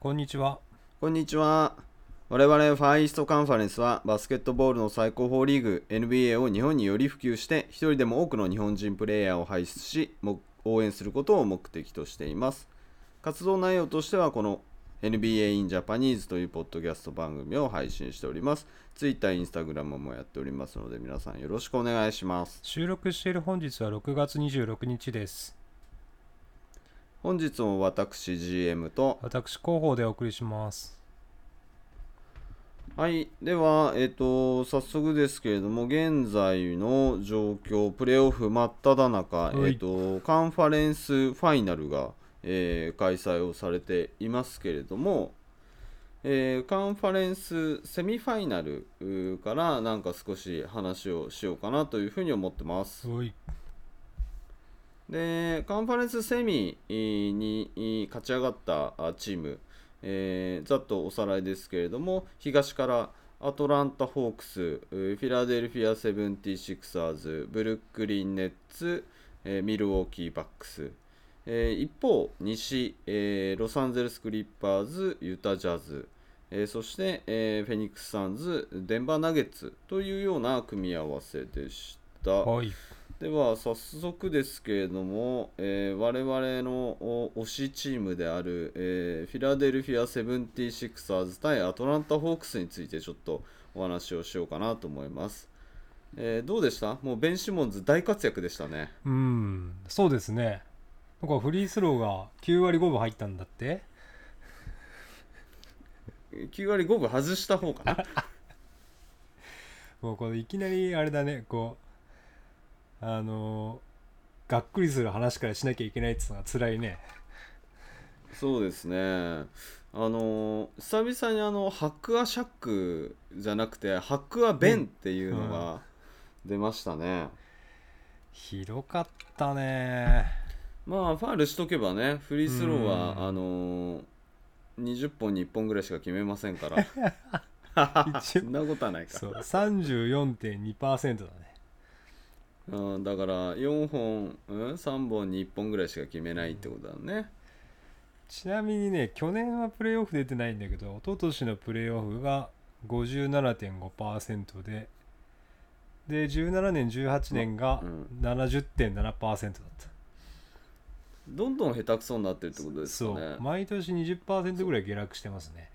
こんにちは。こんにちは。我々ファーイーストカンファレンスはバスケットボールの最高峰リーグ NBA を日本により普及して一人でも多くの日本人プレーヤーを輩出しも応援することを目的としています。活動内容としてはこの NBA in Japanese というポッドキャスト番組を配信しております。Twitter、Instagram もやっておりますので皆さんよろしくお願いします。収録している本日は6月26日です。本日も私 GM と私、広報でお送りします。はい、では、えっ、と、早速ですけれども、現在の状況、プレーオフ真っ只中、はいえっ、と、カンファレンスファイナルが、えー開催をされていますけれども、えーカンファレンスセミファイナルからなんか少し話をしようかなというふうに思ってます。でカンファレンスセミに勝ち上がったチーム、えーざっとおさらいですけれども東からアトランタ・ホークスフィラデルフィア・セブンティシクサーズブルックリン・ネッツ、えーミルウォーキー・バックス、えー一方西、えーロサンゼルス・クリッパーズユタ・ジャズ、えーそして、えーフェニックス・サンズデンバー・ナゲッツというような組み合わせでした。はい。では早速ですけれども、えー我々のお推しチームである、えーフィラデルフィア・セブンティシクサーズ対アトランタ・ホークスについてちょっとお話をしようかなと思います、えーどうでした？もうベン・シモンズ大活躍でしたね。うん、そうですね。なんかフリースローが9割5分入ったんだって。9割5分外した方かな？もうこれいきなりあれだね、こう、あのーがっくりする話からしなきゃいけないっていうのが辛いね。そうですね。あのー久々にあのハックアシャックじゃなくてハックアベンっていうのが出ましたね、ひどかったね。まあファールしとけばねフリースローはうん。あのー20本に1本ぐらいしか決めませんから。そんなことはないか。そう、34.2%だね。うん、だから4本、うん、3本に1本ぐらいしか決めないってことだねちなみにね、去年はプレーオフ出てないんだけど、一昨年のプレーオフが57.5%で、で、17年、18年がうん70.7%だった。どんどん下手くそになってるってことですそかねう、毎年20%ぐらい下落してますね。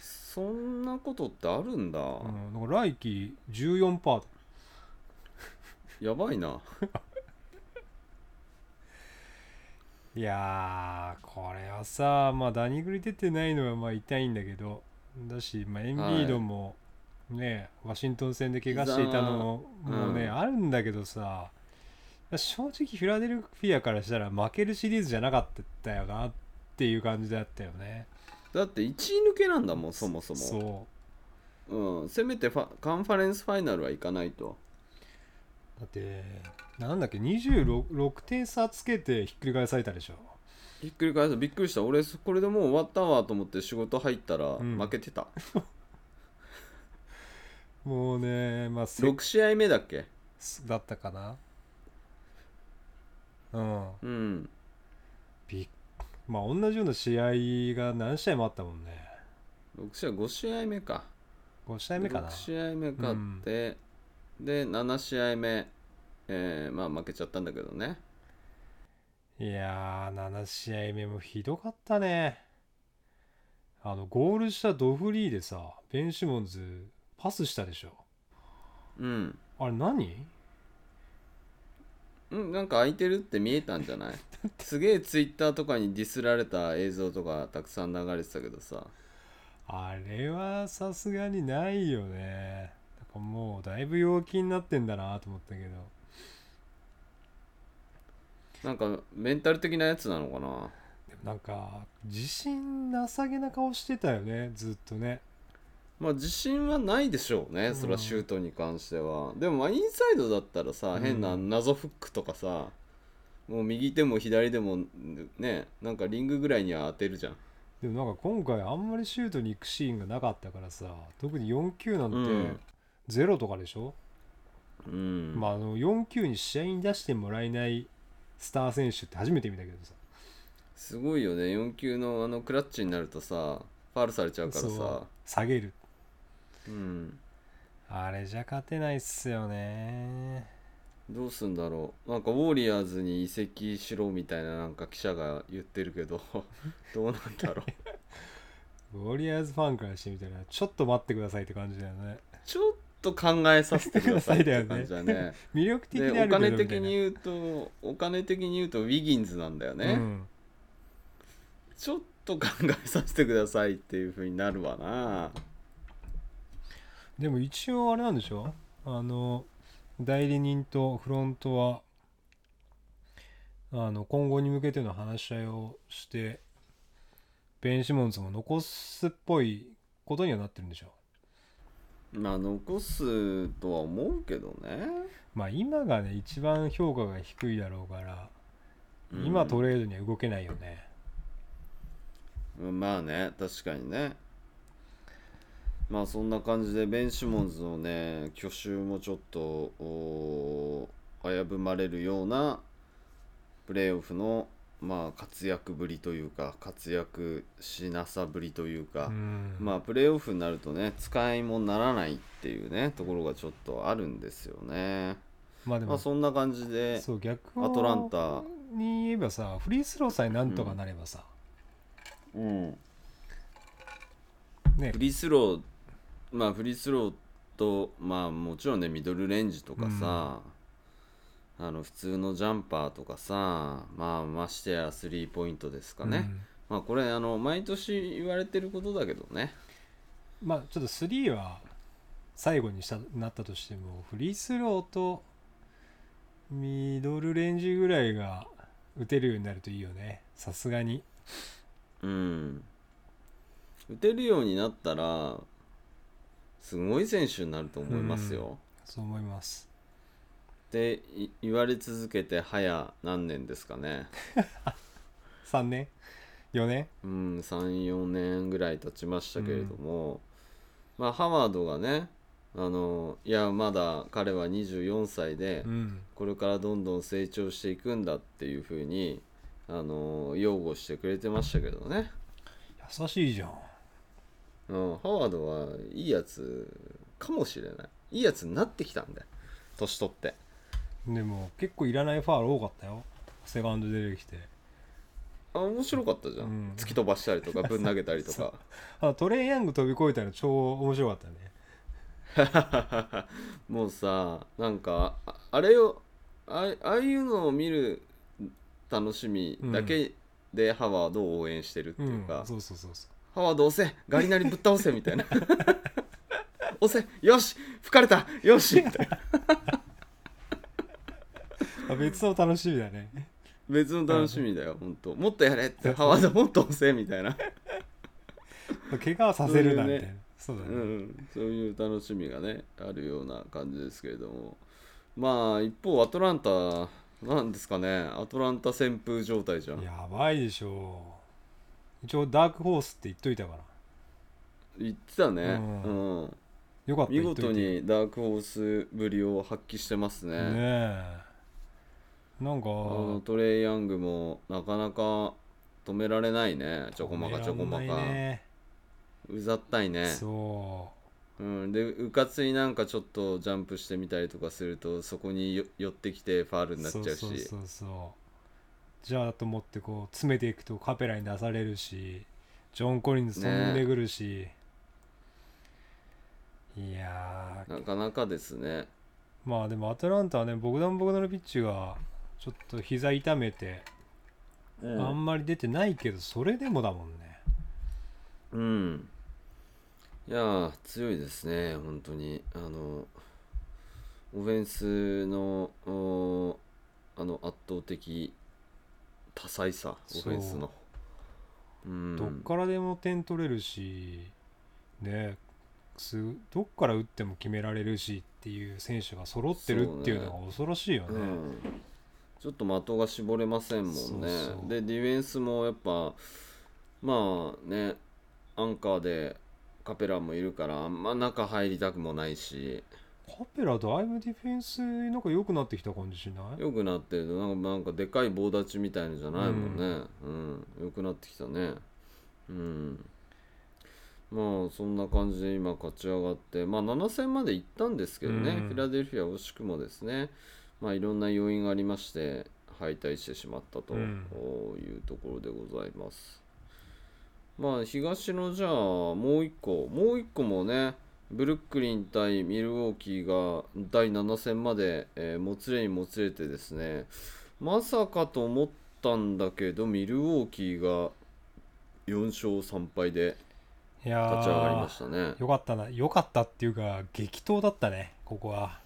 そんなことってあるんだ、うん、だから来季14%だ。やばいな。いやー、これはさ、まあ、ダニグリ出てないのはまあ痛いんだけど、だし、まあ、エンビードもね、ワシントン戦で怪我していたのもね、うん。あるんだけどさ、正直フィラデルフィアからしたら負けるシリーズじゃなかったよなっていう感じだったよね。だって1位抜けなんだもんそもそも。そう。うん、せめてファカンファレンスファイナルは行かないとだって、なんだっけ、26 6点差つけてひっくり返されたでしょ。ひっくり返す。びっくりした。俺これでもう終わったわと思って仕事入ったらん。負けてた、もうね、まあ、せ6試合目だっけ？だったかな。うん。うん。びっまあ同じような試合が何試合もあったもんね。6試合5試合目か。5試合目かな。6試合目勝って、で7試合目、えーまあ負けちゃったんだけどね。いやー7試合目もひどかったね。あのゴールしたドフリーでさベン・シモンズパスしたでしょ。うん。あれ何？うん、なんか空いてるって見えたんじゃない？すげえツイッターとかにディスられた映像とかたくさん流れてたけどさ。あれはさすがにないよねもうだいぶ陽気になってんだなと思ったけど。なんかメンタル的なやつなのかな？でもなんか自信なさげな顔してたよねずっとね。まあ自信はないでしょうね、うん。それはシュートに関しては。でもまあインサイドだったらさ、うん。変な謎フックとかさもう右手も左でもねなんかリングぐらいには当てるじゃん。でもなんか今回あんまりシュートに行くシーンがなかったからさ特に4球なんてうんゼロとかでしょ、うん。まああの4球に試合に出してもらえないスター選手って初めて見たけどさ。すごいよね。4球のあのクラッチになるとさファールされちゃうからさ。下げる。うん。あれじゃ勝てないっすよね。どうすんだろう。なんかウォーリアーズに移籍しろみたいななんか記者が言ってるけど。どうなんだろう。ウォリアーズファンからしてみたらちょっと待ってくださいって感じだよね。ちょっと考えさせてくださいって感じだね。魅力的でお金的に言うとお金的に言うとウィギンズなんだよね、うん。ちょっと考えさせてくださいっていう風になるわな。でも一応あれなんでしょ？あの代理人とフロントはあの今後に向けての話し合いをしてベン・シモンズも残すっぽいことにはなってるんでしょ？まあ残すとは思うけどね。まあ今がね一番評価が低いだろうから、うん。今トレードには動けないよね。まあね確かにね。まあそんな感じでベン・シモンズのね去就もちょっとおー危ぶまれるようなプレーオフのまあ活躍ぶりというか活躍しなさぶりというか、うん。まあプレーオフになるとね使い物にならないっていうねところがちょっとあるんですよね。まあでもまあそんな感じでそう逆アトランタ。に言えばさフリースローさえなんとかなればさ、うん。ね。フリースローまあフリースローとまあもちろんねミドルレンジとかさ、あの普通のジャンパーとかさまあましてやスリーポイントですかね、うん。まあこれあの毎年言われてることだけどね。まあちょっと3は最後にしたなったとしてもフリースローとミドルレンジぐらいが打てるようになるといいよね。さすがに。うん。打てるようになったらすごい選手になると思いますよ、そう思いますってい言われ続けて早何年ですかね？3年？4年？うん34年ぐらい経ちましたけれども、まあハワードがねあのいやまだ彼は24歳でうん。これからどんどん成長していくんだっていうふうにあの擁護してくれてましたけどね、優しいじゃん。うん、ハワードはいいやつかもしれない。いいやつになってきたんだよ。年取ってでも結構いらないファール多かったよ。セカンド出てきて。あ面白かったじゃん、うん。突き飛ばしたりとか ぶん投げたりとそかあトレイヤング飛び越えたら超面白かったね。もうさなんかああれをあああいうのを見る楽しみだけでハワードを応援してるってういうん。か、そうそうそうそう。ハワード押せガリナリぶっ倒せみたいな。押せよし吹かれたよしみたいな。あ別の楽しみだね。別の楽しみだよ本当。もっとやれってハワード もっと押せみたいな、怪我はさせるなみたいな。そうだね、うん、そういう楽しみがねあるような感じですけれども。まあ一方アトランタなんですかね。アトランタ旋風状態じゃん。やばいでしょ一応ダークホースって言っといたから。言ってたね、ううん。よかった見事にダークホースぶりを発揮してますね。ねえなんかあのトレイ・ヤングもなかなか止められないね。ちょこまかちょこまか。ねうざったいね。そう。ん、でうかつになんかちょっとジャンプしてみたりとかするとそこによ寄ってきてファールうになっちゃうし。そうそうそうじゃあと思ってこう詰めていくとカペラに出されるしジョン・コリンズ飛んでくるし、いやー。なかなかですね。まあでもアトランタはねボグダン・ボグダノビッチがちょっと膝痛めて、あんまり出てないけどそれでもだもんね。うん。いやー強いですね本当に。あのオフェンスのおあの圧倒的多彩さオフェンスの。うん。どっからでも点取れるしねすどっから打っても決められるしっていう選手が揃ってるっていうのが恐ろしいよね。うんちょっと的が絞れませんもんね。そうそう。でディフェンスもやっぱまあねアンカーでカペラもいるからあんま中入りたくもないし。カペラだいぶディフェンスなんか良くなってきた感じしない？よくなってる。となんかなんかでかい棒立ちみたいのじゃないもんね。うん、よくなってきたね。うん。まあそんな感じで今勝ち上がってまあ7戦まで行ったんですけどね、うん。フィラデルフィア惜しくもですねまあいろんな要因がありまして敗退してしまったとうん。いうところでございます、まあ東のじゃあもう一個。もう一個もねブルックリン対ミルウォーキーが第7戦まで、えーもつれにもつれてですねまさかと思ったんだけどミルウォーキーが4勝3敗でいやー勝ち上がりましたね。よかったな。よかったっていうか激闘だったねここは。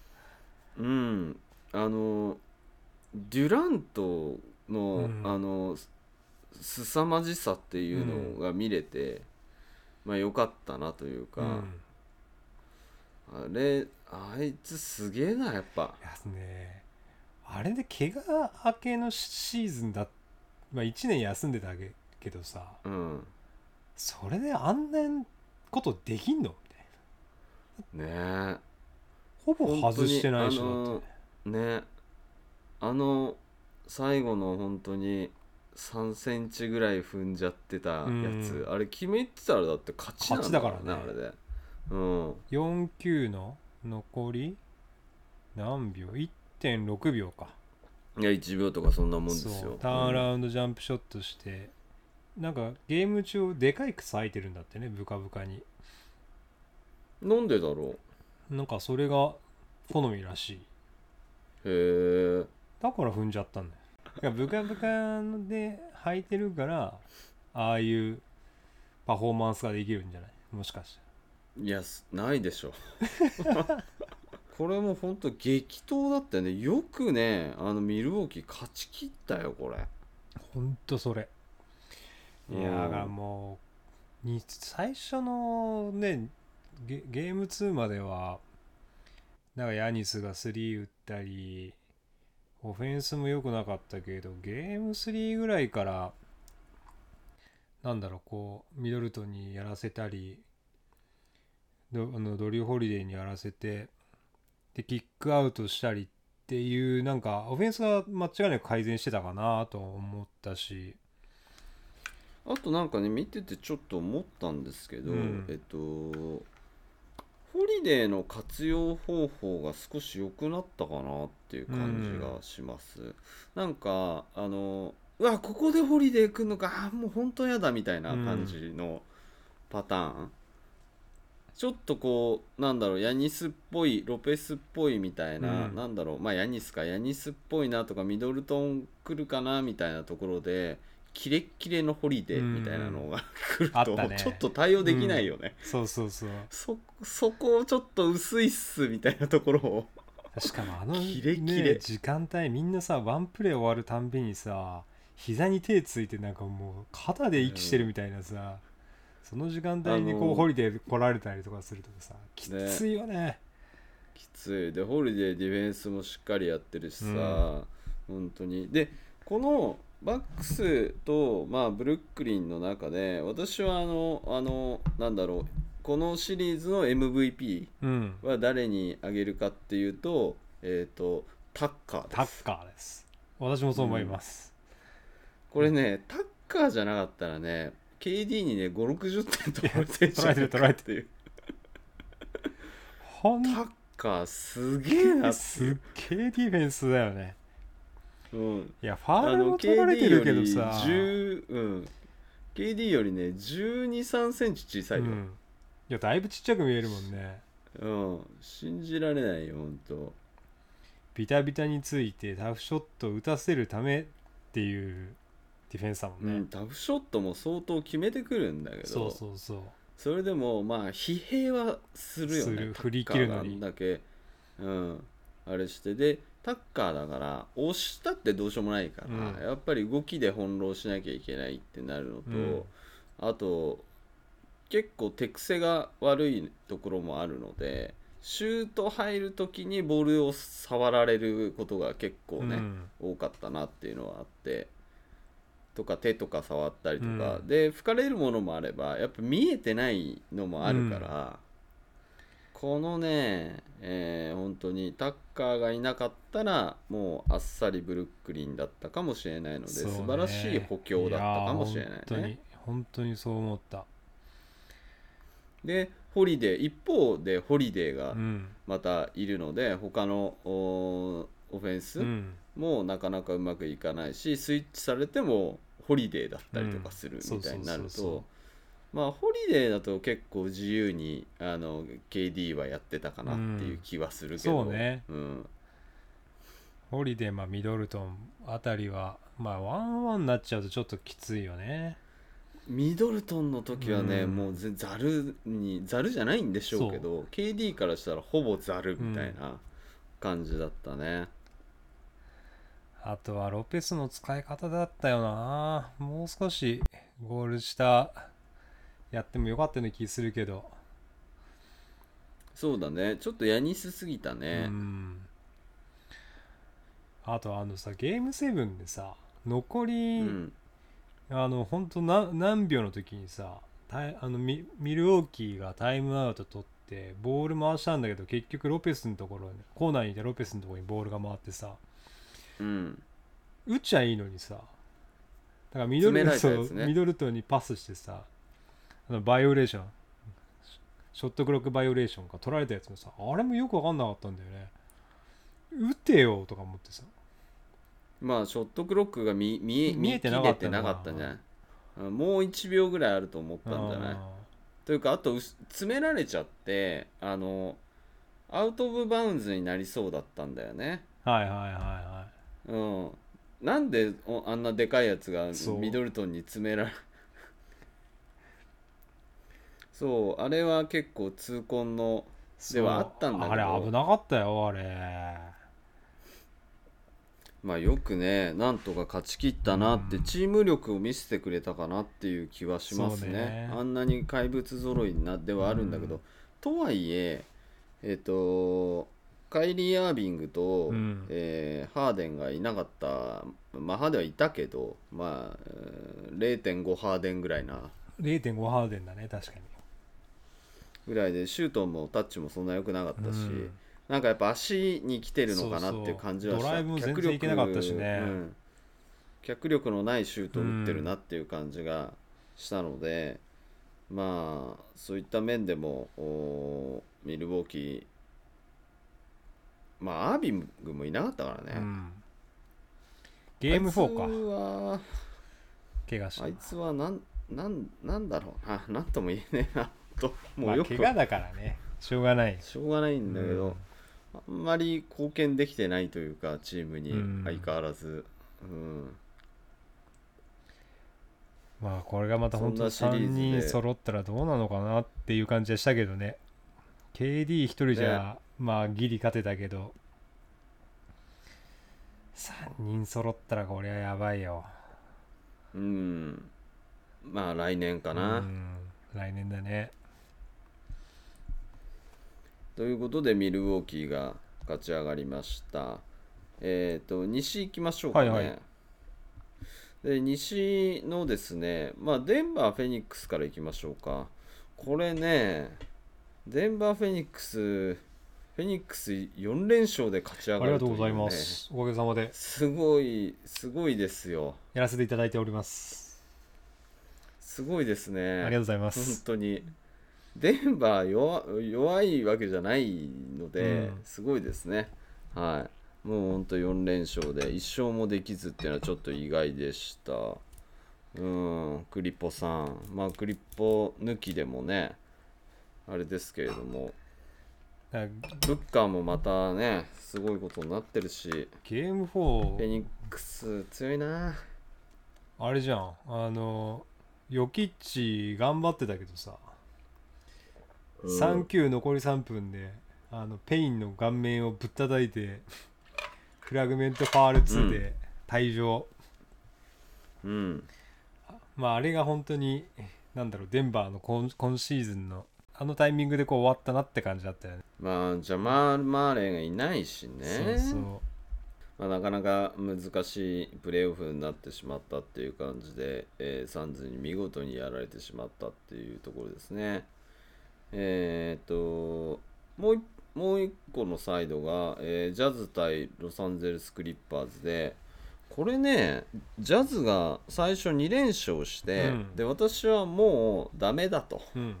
うんあのデュラントの、うん。あのすさまじさっていうのが見れて、まあ良かったなというか、うん。あれあいつすげえなやっぱ。ねあれで怪我明けのシーズンだまあ1年休んでたけけどさうん。それであんなことできんの？みたいな。ねえ。ほぼ外してないしだ本当にってね。あの最後の本当に3センチぐらい踏んじゃってたやつ、うんあれ決めてたらだって勝ちなんだからね勝ちだからね。あれで。うん。4球の残り何秒？1.6秒か。いや1秒とかそんなもんですよ。ターンアラウンドジャンプショットして、なんかゲーム中でかい草空いてるんだってねブカブカに。うんなんでだろなんかそれが好みらしい。うへえだから踏んじゃったんだよ。だからブカブカで履いてるからああいうパフォーマンスができるんじゃない？もしかして。いやすないでしょ。これも本当激闘だったよね。よくねあのミルウォーキー勝ち切ったよこれ。ほんとそれ。いやうんだからもうに最初のねゲゲーム2まではなんかヤニスが3打ったりオフェンスも良くなかったけどゲーム3ぐらいからなんだろうこうミドルトンにやらせたりドあのドリュー・ホリデーにやらせてでキックアウトしたりっていうなんかオフェンスが間違いなく改善してたかなと思ったし。あとなんかね見ててちょっと思ったんですけど、うん。えっとホリデーの活用方法が少し良くなったかなっていう感じがします、なんかあのうわここでホリデー来るのか。もう本当やだみたいな感じのパターン、ちょっとこうなんだろうヤニスっぽいロペスっぽいみたいな、うん。なんだろうまあヤニスかヤニスっぽいなとかミドルトン来るかなみたいなところでキレッキレのホリデーみたいなのが来ると、ちょっと対応できないよね、そうそうそう。そそこをちょっと薄いっすみたいなところを。しかもあのキレキレ。ね、時間帯みんなさワンプレー終わるたんびにさ膝に手ついてなんかもう肩で息してるみたいなさ、その時間帯にこうホリデー来られたりとかするとさきついよね。きつい。でホリデーディフェンスもしっかりやってるしさ、うん。本当に。でこのバックスと、まあ、ブルックリンの中で私はあのあのなんだろうこのシリーズの MVP うん。は誰にあげるかっていうとえっ、とタッカーです。タッカーです。私もそう思います、これねタッカーじゃなかったらね KD にね560点取られてんじゃないかっていうほんタッカーすげえなすっげえディフェンスだよねうん。いやファールも取られてるけどさ。KD より10、うん、KD よりね1 2 3センチ小さいよ、うん、いやだいぶちっちゃく見えるもんね。うん。信じられないよほんと。ビタビタについてタフショットを打たせるためっていうディフェンスだもんね、うん、タフショットも相当決めてくるんだけど。そうそうそう。それでもまあ疲弊はするよね。する。振り切るのに。だけ。うん。あれしてでタッカーだから押したってどうしようもないから、うん。やっぱり動きで翻弄しなきゃいけないってなるのと、うん。あと結構手癖が悪いところもあるのでシュート入る時にボールを触られることが結構ね、うん。多かったなっていうのはあってとか手とか触ったりとか、うん。で吹かれるものもあればやっぱ見えてないのもあるから、このね、えー本当にタッカーがいなかったらもうあっさりブルックリンだったかもしれないので、そうね。素晴らしい補強だったかもしれないね。やー本当に。本当にそう思った。でホリデー一方でホリデーがうん。またいるので他のおオフェンスうん。もなかなかうまくいかないしスイッチされてもホリデーだったりとかするうんみたいになるそうそうそうとまあホリデーだと結構自由にあの KD はやってたかなっていう気はするけど、そうね。うん、ホリデー、まあ、ミドルトンあたりはまあワンオンワンになっちゃうとちょっときついよね。ミドルトンの時はね、うん。もうぜざるにざるじゃないんでしょうけど KD からしたらほぼざるみたいな感じだったね、あとはロペスの使い方だったよな。もう少しゴール下やってもよかったような気するけど、そうだね。ちょっとやにすすぎたうね、ん。あとあのさゲームセブンでさ残うり、ん。あの本当な何秒の時にさあのミミルウォーキーがタイムアウト取ってボール回したんだけど結局ロペスのところにコーナーにいてロペスのところにボールが回ってさうん。打っちゃいいのにさだからミドル,、ね。ミドルトンにパスしてさバイオレーションショットクロックバイオレーションが取られたやつもさあれもよく分かんなかったんだよね。打てよとか思ってさ。まあショットクロックが見見え見えてなか見ったな。かったんじゃない？うんもう1秒ぐらいあると思ったんじゃない？あというかあと詰められちゃってあのアウト・オブ・バウンズになりそうだったんだよね。ーはいはいはいはうん。なんでおあんなでかいやつがミドルトンに詰められそうあれは結構痛恨のいではあったんだけど。あれ危なかったよあれ。まあよくねなんとか勝ち切ったなってうん。チーム力を見せてくれたかなっていう気はしますね。ね。あんなに怪物揃いなではあるんだけど、うん。とはいええっ、とカイリー・アービングと、うん。えーハーデンがいなかったまあハーデンはいたけどまあえー0.5ハーデンぐらいな。0.5ハーデンだね確かにぐらいでシュートもタッチもそんな良くなかったし、うん。なんかやっぱ足に来てるのかなっていう感じはした。そうそうドライブも全然いけなかったしね。うん。脚力のないシュートを打ってるなっていう感じがしたので、まあそういった面でもおミルウォーキーまあアービングもいなかったからね、うん。ゲーム4か。あいつは怪我したあいつはなんなんなんだろう。ななんとも言えねえなともまあうよく、怪我だからね。しょうがない。しょうがないんだけど、うん。あんまり貢献できてないというかチームにうん。相変わらず、うん。まあこれがまた本当3そんなシリーズで。人揃ったらどうなのかなっていう感じでしたけどね。KD1 人じゃまあギリ勝てたけど。3人揃ったらこりゃやばいよ。うん。まあ来年かうな、ん。来年だねということでミルウォーキーが勝ち上がりました。えっ、と西行きましょうかね、はいはい。で西のですねまあデンバーフェニックスから行きましょうか。これねデンバーフェニックスフェニックス4連勝で勝ち上あがるという、ね、りがとうございます。おかげさまで。すごいすごいですよ。やらせていただいております。すごいですね。ありがとうございま本す当にデンバー弱弱いわけじゃないので、うん。すごいですね。はい。もう本当4連勝で1勝もできずっていうのはちょっと意外でした。うん。クリポさん。まあクリポ抜きでもねあれですけれども。ブッカーもまたねすごいことになってるし。ゲームフェ4ニックス強いな。あれじゃん。あのヨキッチ頑張ってたけどさ3球残り3分であのペインの顔面をぶったたいてフレグラントファール2で退場、うん。まああれが本当になんだろうデンバーの今今シーズンのあのタイミングでこう終わったなって感じだったよね。まあジャマール・マーレーがいないしね。そうそう。まあ、なかなか難しいプレーオフになってしまったっていう感じで、えーサンズに見事にやられてしまったっていうところですね。えーっと、もう一もう一個のサイドが、えージャズ対ロサンゼルス・クリッパーズでこれねジャズが最初2連勝して、うん。で私はもうダメだと、うん。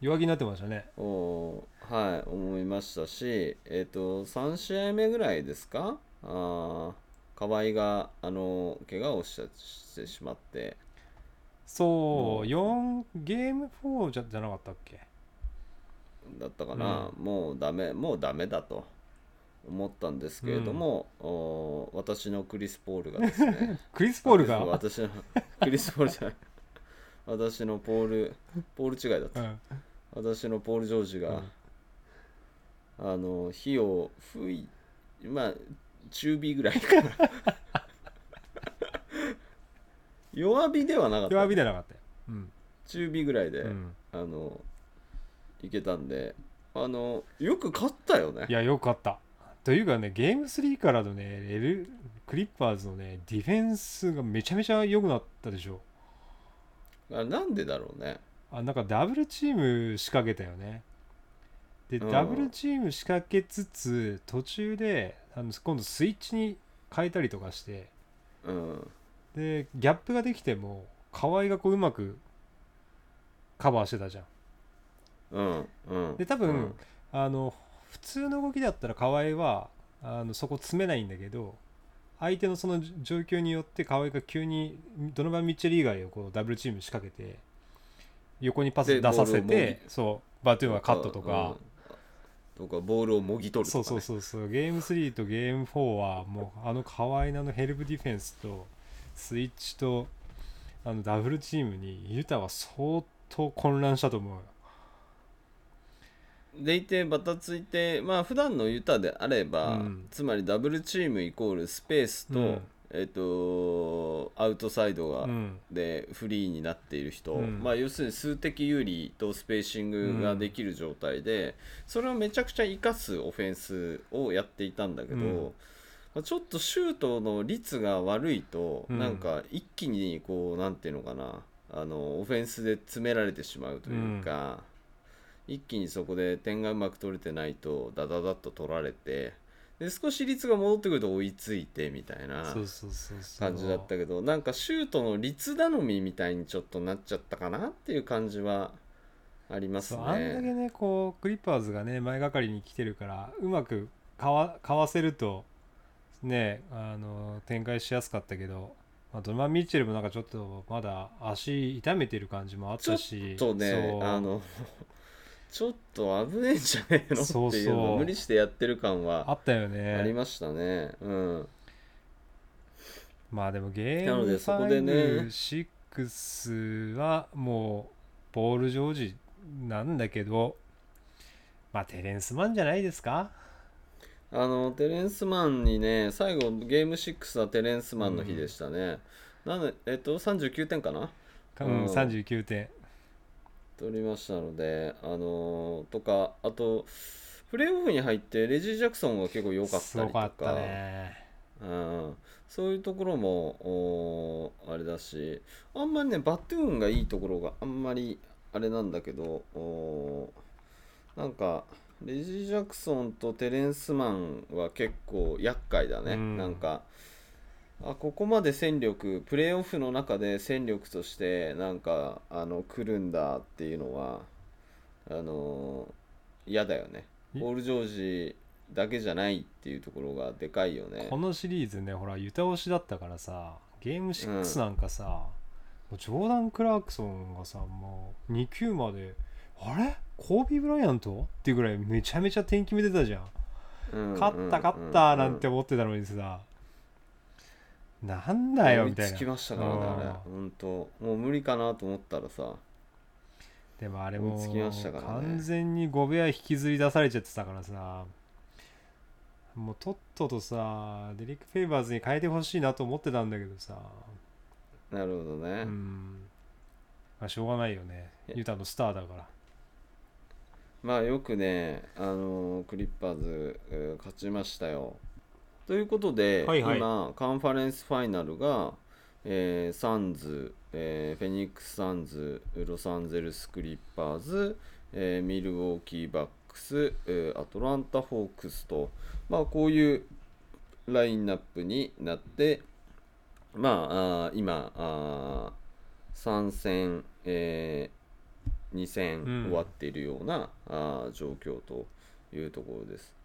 弱気になってましたね。おはい思いましたしえっ、と3試合目ぐらいですか？あー河合があの怪我をししてしまって。そう4ゲーム4じゃじゃなかったっけ？だったかな、もうダメもうダメだと思ったんですけれども、お私のクリス・ポールがですね クリス・ポールが、私のクリス・ポールじゃない。私のポールポール違いだった。うん。私のポール・ジョージが、あの火を吹いまあ中火ぐらいかな。弱火ではなかった。弱火じゃなかったよ、うん。中火ぐらいで、うん。あのいけたんであのよく勝ったよね。いやよかった。というかねゲーム3からのねエルクリッパーズのねディフェンスがめちゃめちゃ良くなったでしょ。あなんでだろうね。あなんかダブルチーム仕掛けたよね。で、うん。ダブルチーム仕掛けつつ途中であの今度スイッチに変えたりとかして。うん。でギャップができても河合がこううまくカバーしてたじゃんうんうん。で多分、うん。あの普通の動きだったら河合はあのそこ詰めないんだけど相手のその状況によって河合が急にドノバン・ミッチェル以外をこうダブルチーム仕掛けて横にパスで出させてそうバトゥーンはカットとか、うん。とかボールをもぎ取るとか、ね、そうそうそうそう。ゲーム3とゲーム4はもうあの河合のあのヘルプディフェンスとスイッチとあのダブルチームにユタは相当混乱したと思う。よでいてバタついてまあ普段のユタであれば、うん。つまりダブルチームイコールスペースと、うん。えっ、とアウトサイドが、うん。でフリーになっている人、うん。まあ要するに数的有利とスペーシングができる状態で、それをめちゃくちゃ生かすオフェンスをやっていたんだけど、うん。まあちょっとシュートの率が悪いと、うん。なんか一気にこうなんていうのかなあのオフェンスで詰められてしまうというか、一気にそこで点がうまく取れてないとダダダッと取られてで少し率が戻ってくると追いついてみたいな感じだったけどなんかシュートの率頼みみたいにちょっとなっちゃったかなっていう感じはありますそうあんだけね。ねこうクリッパーズがね前がかりに来てるからうまくかわかわせるとねあの展開しやすかったけど、まあ、ドノバン・ミッチェルもなんかちょっとまだ足痛めてる感じもあったし。ちょっとねあのちょっと危ねえんじゃねえの？そうっていうのそうを無理してやってる感あはったよありねましたね。うん、まあでもゲームなのでそこでね56はもうポール・ジョージなんだけどまあテレンスマンじゃないですか？あのテレンスマンにね最後ゲーム6はテレンスマンの日でしたね。なのでえっと39点かな？うん、うん39点取りましたので、あのーとか、あと、プレーオフに入ってレジー・ジャクソンが結構良かったすりとか、ごかうん、そういうところもあれだし、あんまりね、バトゥーンがいいところがあんまりあれなんだけど、なんか、レジー・ジャクソンとテレンスマンは結構厄介だね、うん。なんか。あここまで戦力プレーオフの中で戦力としてなんかあの来るんだっていうのはあの嫌だよね。いポール・ジョージだけじゃないっていうところがでかいよね。このシリーズねほらユタ押しだったからさゲーム6なんかさ、もうジョーダン・クラークソンがさもう2球まであれ？コービー・ブライアント？っていうぐらいめちゃめちゃ点決めてたじゃんうん。勝った勝ったなんて思ってたのにさ、なんだよみたいな。つきましたからねあれ。うん本当。もう無理かなと思ったらさ。でもあれも完全に5部屋引きずり出されちゃってたからさ。もうとっととさデリック・フェイバーズに変えてほしいなと思ってたんだけどさ。なるほどね、うん。まあしょうがないよね。ユタのスターだから。まあよくね、あのークリッパーズ、えー勝ちましたよ。ということで、はいはい今、カンファレンスファイナルが、えーサンズ、えーフェニックス・サンズ、ロサンゼルス・クリッパーズ、えーミルウォーキー・バックス、えーアトランタ・ホークスと、まあ、こういうラインナップになって、まあ、あー今あー3戦、え2戦うん終わっているような、あー状況というところです。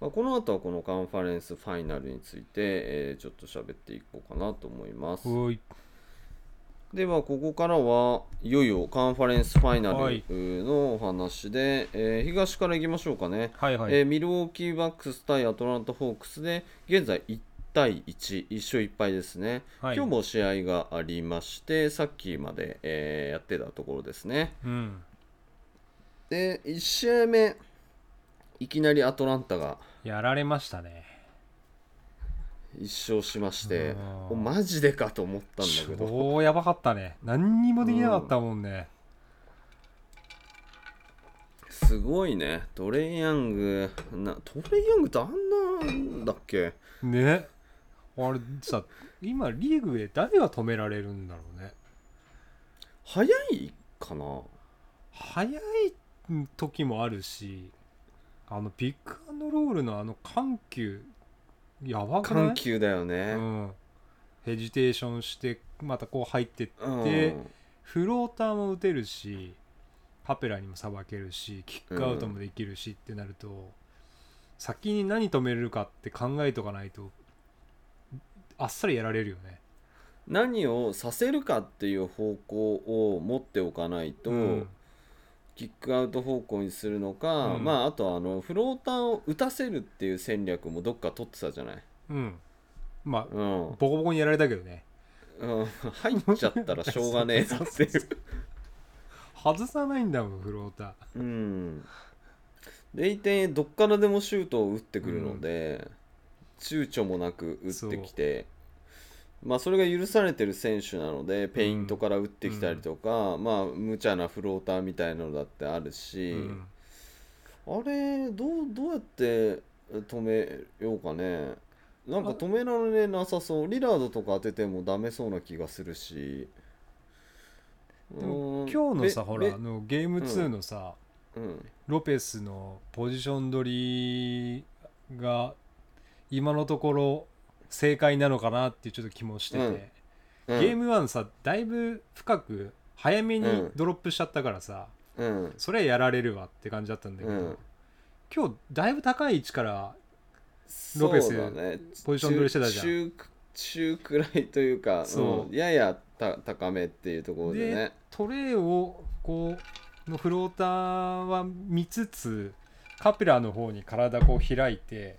まあ、この後はこのカンファレンスファイナルについて、えーちょっと喋っていこうかなと思います。ではここからはいよいよカンファレンスファイナはい。ルのお話で、えー東からいきましょうかね、はいはい、えーミルウォーキーバックス対アトランタ・ホークスで現在1対1、1勝1敗ですね、はい。今日も試合がありましてさっきまで、えーやってたところですね。うん。で1試合目いきなりアトランタがやられましたね。1勝しましてマジでかと思ったんだけど。超やばかったね。何にもできなかったもんね、すごいね。トレイヤング。なトレイヤングってあんなんだっけ？ね。あれさ今リーグで誰が止められるんだろうね。早いかな？早い時もあるしあのピックアンドロールのあの緩急やばくない？緩急だようね、ん。ヘジテーションしてまたこう入ってって、うん。フローターも打てるしカペラにもさばけるしキックアウトもできるしってなると、先に何止めれるかって考えとかないとあっさりやられるよね。何をさせるかっていう方向を持っておかないと、うんキックアウト方向にするのか、うん。まああとあのフローターを打たせるっていう戦略もどっか取ってたじゃない、うん。まあうん。ボコボコにやられたけどね。うん、入っちゃったらしょうがねえなっていう。外さないんだもんフローター。うん。でいてどっからでもシュートを打ってくるので、躊躇もなく打ってきてまあそれが許されてる選手なのでペイントから打ってきたりとか、まあ無茶なフローターみたいなのだってあるし、うん。あれどうどうやって止めようかね。なんか止められなさそう。リラードとか当ててもダメそうな気がするし。でもうん。今日のさべほらべあのゲーム2のさ、うん。ロペスのポジション取りが今のところ正解なのかなっていうちょっと気もしてて、うん。うん。ゲーム1さだいぶ深く早めにうん。ドロップしちゃったからさ、うん。それやられるわって感じだったんだけど、うん。今日だいぶ高い位置からロペスね。ポジション取りしてたじゃん。中中中くらいというかそう。うん。ややた高めっていうところででねトレーをこうのフローターは見つつカペラの方に体こう開いて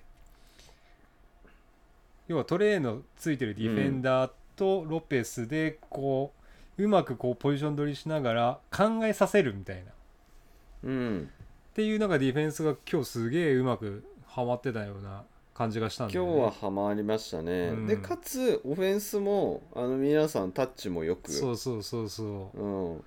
要はトレーのついてるディフェンダーとロペスでこううまくこうポジション取りしながら考えさせるみたいな。っうん。ていうのがディフェンスが今日すげえうまくはまってたような感じがしたんだよね。今日はハマりましたね、うん。でかつオフェンスもあの皆さんタッチもよく。そうそうそうそう。うん、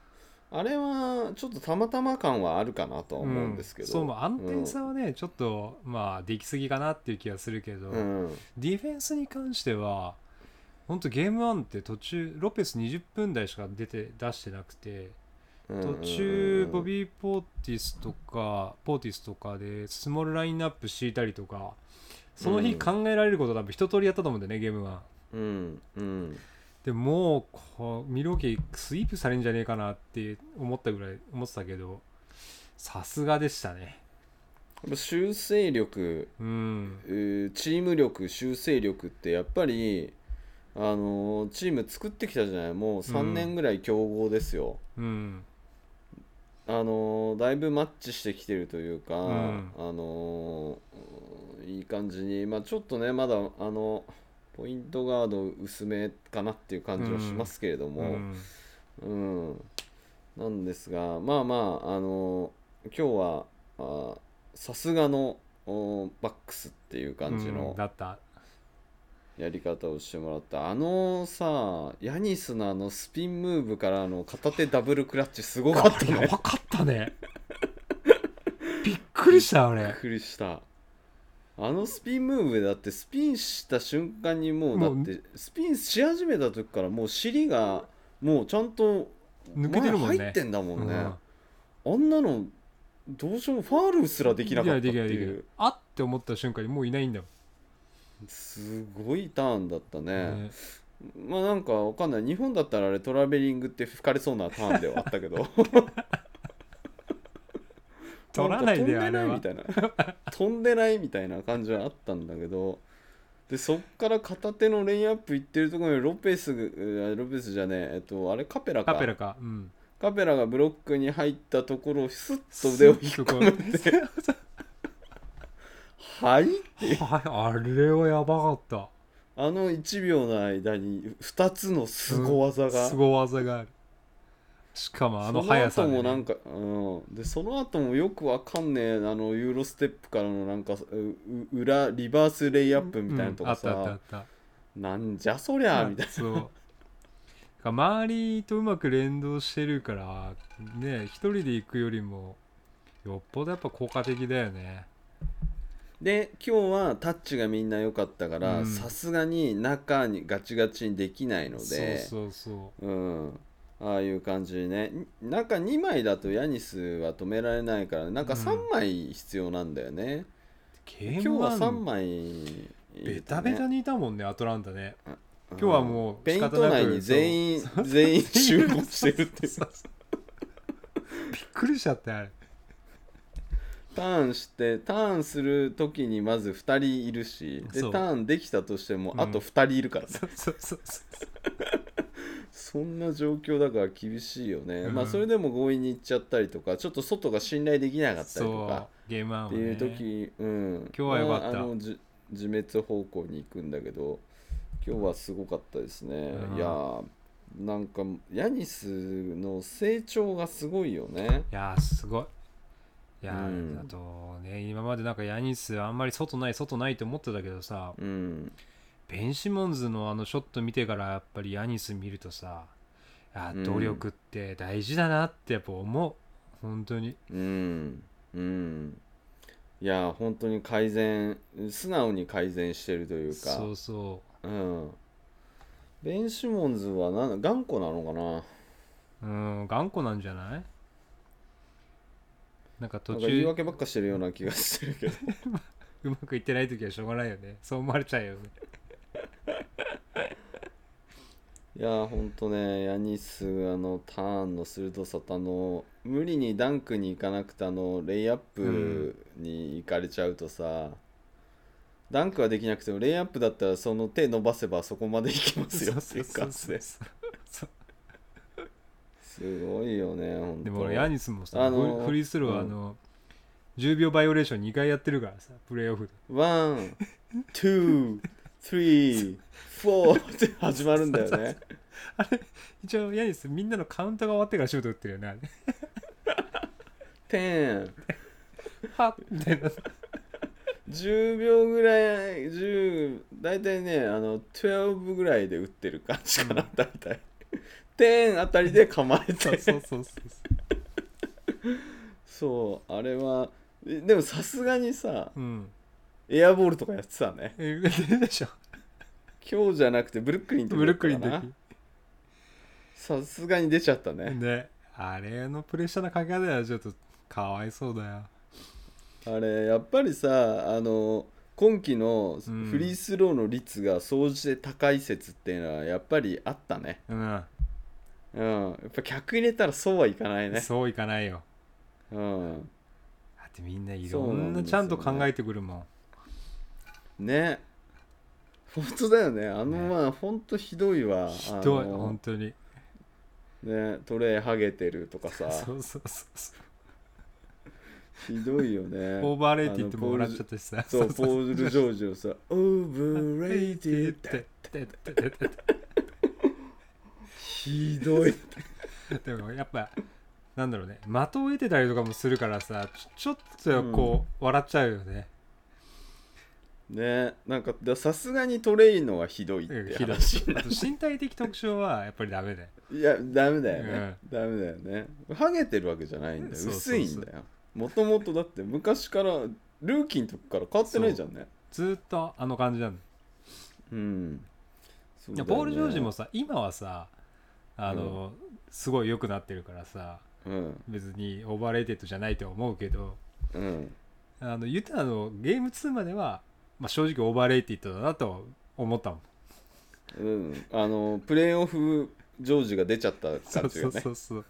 あれはちょっとたまたま感はあるかなとは思うんですけど、うん。そうまあ安定さはね、ちょっとまあできすぎかなっていう気がするけど、うん。ディフェンスに関しては本当ゲーム1って途中ロペス20分台しか出て出してなくて途中ボビー・ポーティスとかポーティスとかでスモールラインナップ敷いたりとかその日考えられること多分一通りやったと思うんだよねゲーム1うんうんでもうこうミロキスイープされんじゃねえかなって思ったぐらい思ってたけどさすがでしたね。修正力うん。うーチーム力修正力ってやっぱりあのーチーム作ってきたじゃない？もう3年ぐらい強豪ですよ、うん。あのーだいぶマッチしてきてるというか、ん。あのーいい感じに。まあちょっとねまだあのポイントガード薄めかなっていう感じはしますけれどうも、ん。うん、なんですがまあまああの今日はあさすがのおバックスっていう感じうんのだった。やり方をしてもらった、あのさヤニスのあのスピンムーブからの片手ダブルクラッチすごかったね。やばかったね。びっくりしたあびっれくりしたあのスピンムーブだってスピンした瞬間にもうだってスピンし始めた時からもう尻がもうちゃんと抜けてるもんね。前入ってんだもんね、うんあんなのどうしようもファールすらできなかったっていできないいうあって思った瞬間にもういないんだもすごいターンだったん、ね。ね。まあなんかわかんない。日本だったらあれトラベリングって吹かれそうなターンではあったけど 取らないで飛んでないみたいな。飛 んでないみたいな感じはあったんだけど。でそっから片手のレインアップいってるところにロペスがロペスじゃねええっとあれカペラか。カペラか。うん。カペラがブロックに入ったところをスッと腕を引っ込めて。はいはい。あれはやばかった。あの1秒の間に2つの凄技が、すご技があるしかもあの速さで、ね、その後もなんか、うん、でその後もよくわかんねえあのユーロステップからのなんか裏リバースレイアップみたいなとこさ、うん。あったあったあった。なんじゃそりゃみたいそう。周りとうまく連動してるからね一人で行くよりもよっぽどやっぱ効果的だよね。で今日はタッチがみんな良かったからうん。さすがに中にガチガチにできないのでそうそうそう。うんああいう感じにねん中2枚だとヤニスは止められないから中3枚必要なんだよね、ゲ今日はームは3枚ベタベタにいたもんねアトランタね。うん。今日はもうペイント内に全員全員集合してるって びっくりしちゃってあれ。ターンしてターンする時にまず2人いるしでターンできたとしてもうん。あと2人いるからね、そうそうそうそうそんな状況だから厳しいよね、うん。まあそれでも強引に行っちゃったりとかちょっと外が信頼できなかったりとそかうゲームワンはっていうね時、うん。今日は良かった。まああのじ自滅方向に行くんだけど今日はすごかったですね、うん。いやーなんかヤニスの成長がすごいよね。いやーすごい。いやー、うん。あとね今までなんかヤニスあんまり外ない外ないと思ってたけどさうんベン・シモンズのあのショット見てからやっぱりヤニス見るとさあうん。努力って大事だなってやっぱ思う。本当に。うん。うん。いや本当に改善素直に改善してるというか。そうそう。ん。ベン・シモンズはなん頑固なのかな？ううん頑固なんじゃない？なんか途なんか言い中訳ばっかしてるような気がしてるけど。うまくいってない時はしょうがないよね。そう思われちゃうよねいやーほんとねヤニスあのターンの鋭さとあの無理にダンクに行かなくてあのレイアップに行かれちゃうとさ、ダンクはできなくてもレイアップだったらその手伸ばせばそこまで行きますよっていう感じで。そうそうすごいよねほんとでもヤニスもさ、あのフフリースロー、うんあの10秒バイオレーション2回やってるからさプレーオフで one, two, three, four って始まるんだよね。一応ヤニスみんなのカウントが終わってからシュート打ってるよねあれ。はっみたいな。10秒ぐらい、10、大体ね、あの、12ぐらいで打ってる感じかな、大体。10あたりで構えて、そうそうそうそう。そう、あれは、えでもさすがにさ、うんエアボールとかやってたね。えでしょ今日じゃなくてブルックリンとかブルックリンさすがに出ちゃったね。ねあれのプレッシャーのかけ方はちょっとかわいそうだよあれやっぱりさあの今季のうんフリースローの率が総じて高い説っていうのはやっぱりあったね。うん、うん。やっぱ客入れたらそうはいかないね。そういかないようん。だってみんないそろんなちゃんと考えてくるもんね。本当だよね。あのねまあ本当ひどいわ。ひどいあの本当にねトレイハゲてるとかさそうそうそうそうひどいよね。 overrated ってもあの笑っちゃったしさそうポール・ジョージのさ「overrated」ひどい。でもやっぱなんだろうね的を得てたりとかもするからさちょちょっとこう、笑っちゃうよねね。なんかださすがにトレイのはひどいって話。に身体的特徴はやっぱりダメだよ。いやダメだよね、ダメだよね。ハゲてるわけじゃないんだよ。薄いんだよ。もともとだって昔からルーキーの時から変わってないじゃんね。ずーっとあの感じなんだうん。ね。ポール・ジョージもさ今はさあの、すごい良くなってるからさうん。別に overrated じゃないとは思うけどうん。あのユタのゲーム2までは、まあ、正直 overrated だなと思ったもん。うん。あのプレーオフジョージが出ちゃった感じがね。そうそう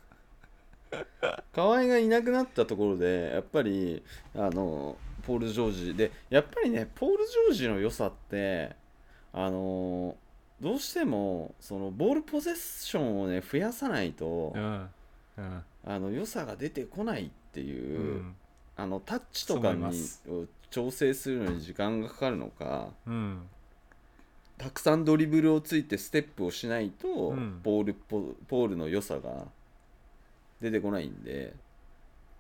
カワイがいなくなったところでやっぱりあのポール・ジョージでやっぱりねポール・ジョージの良さってあのどうしてもそのボールポゼッションをね増やさないと、うん。うん。あの良さが出てこないってういう、ん。あのタッチとかに調整するのに時間がかかるのかうん。たくさんドリブルをついてステップをしないと、うん。ポールポポールの良さが出てこないんで。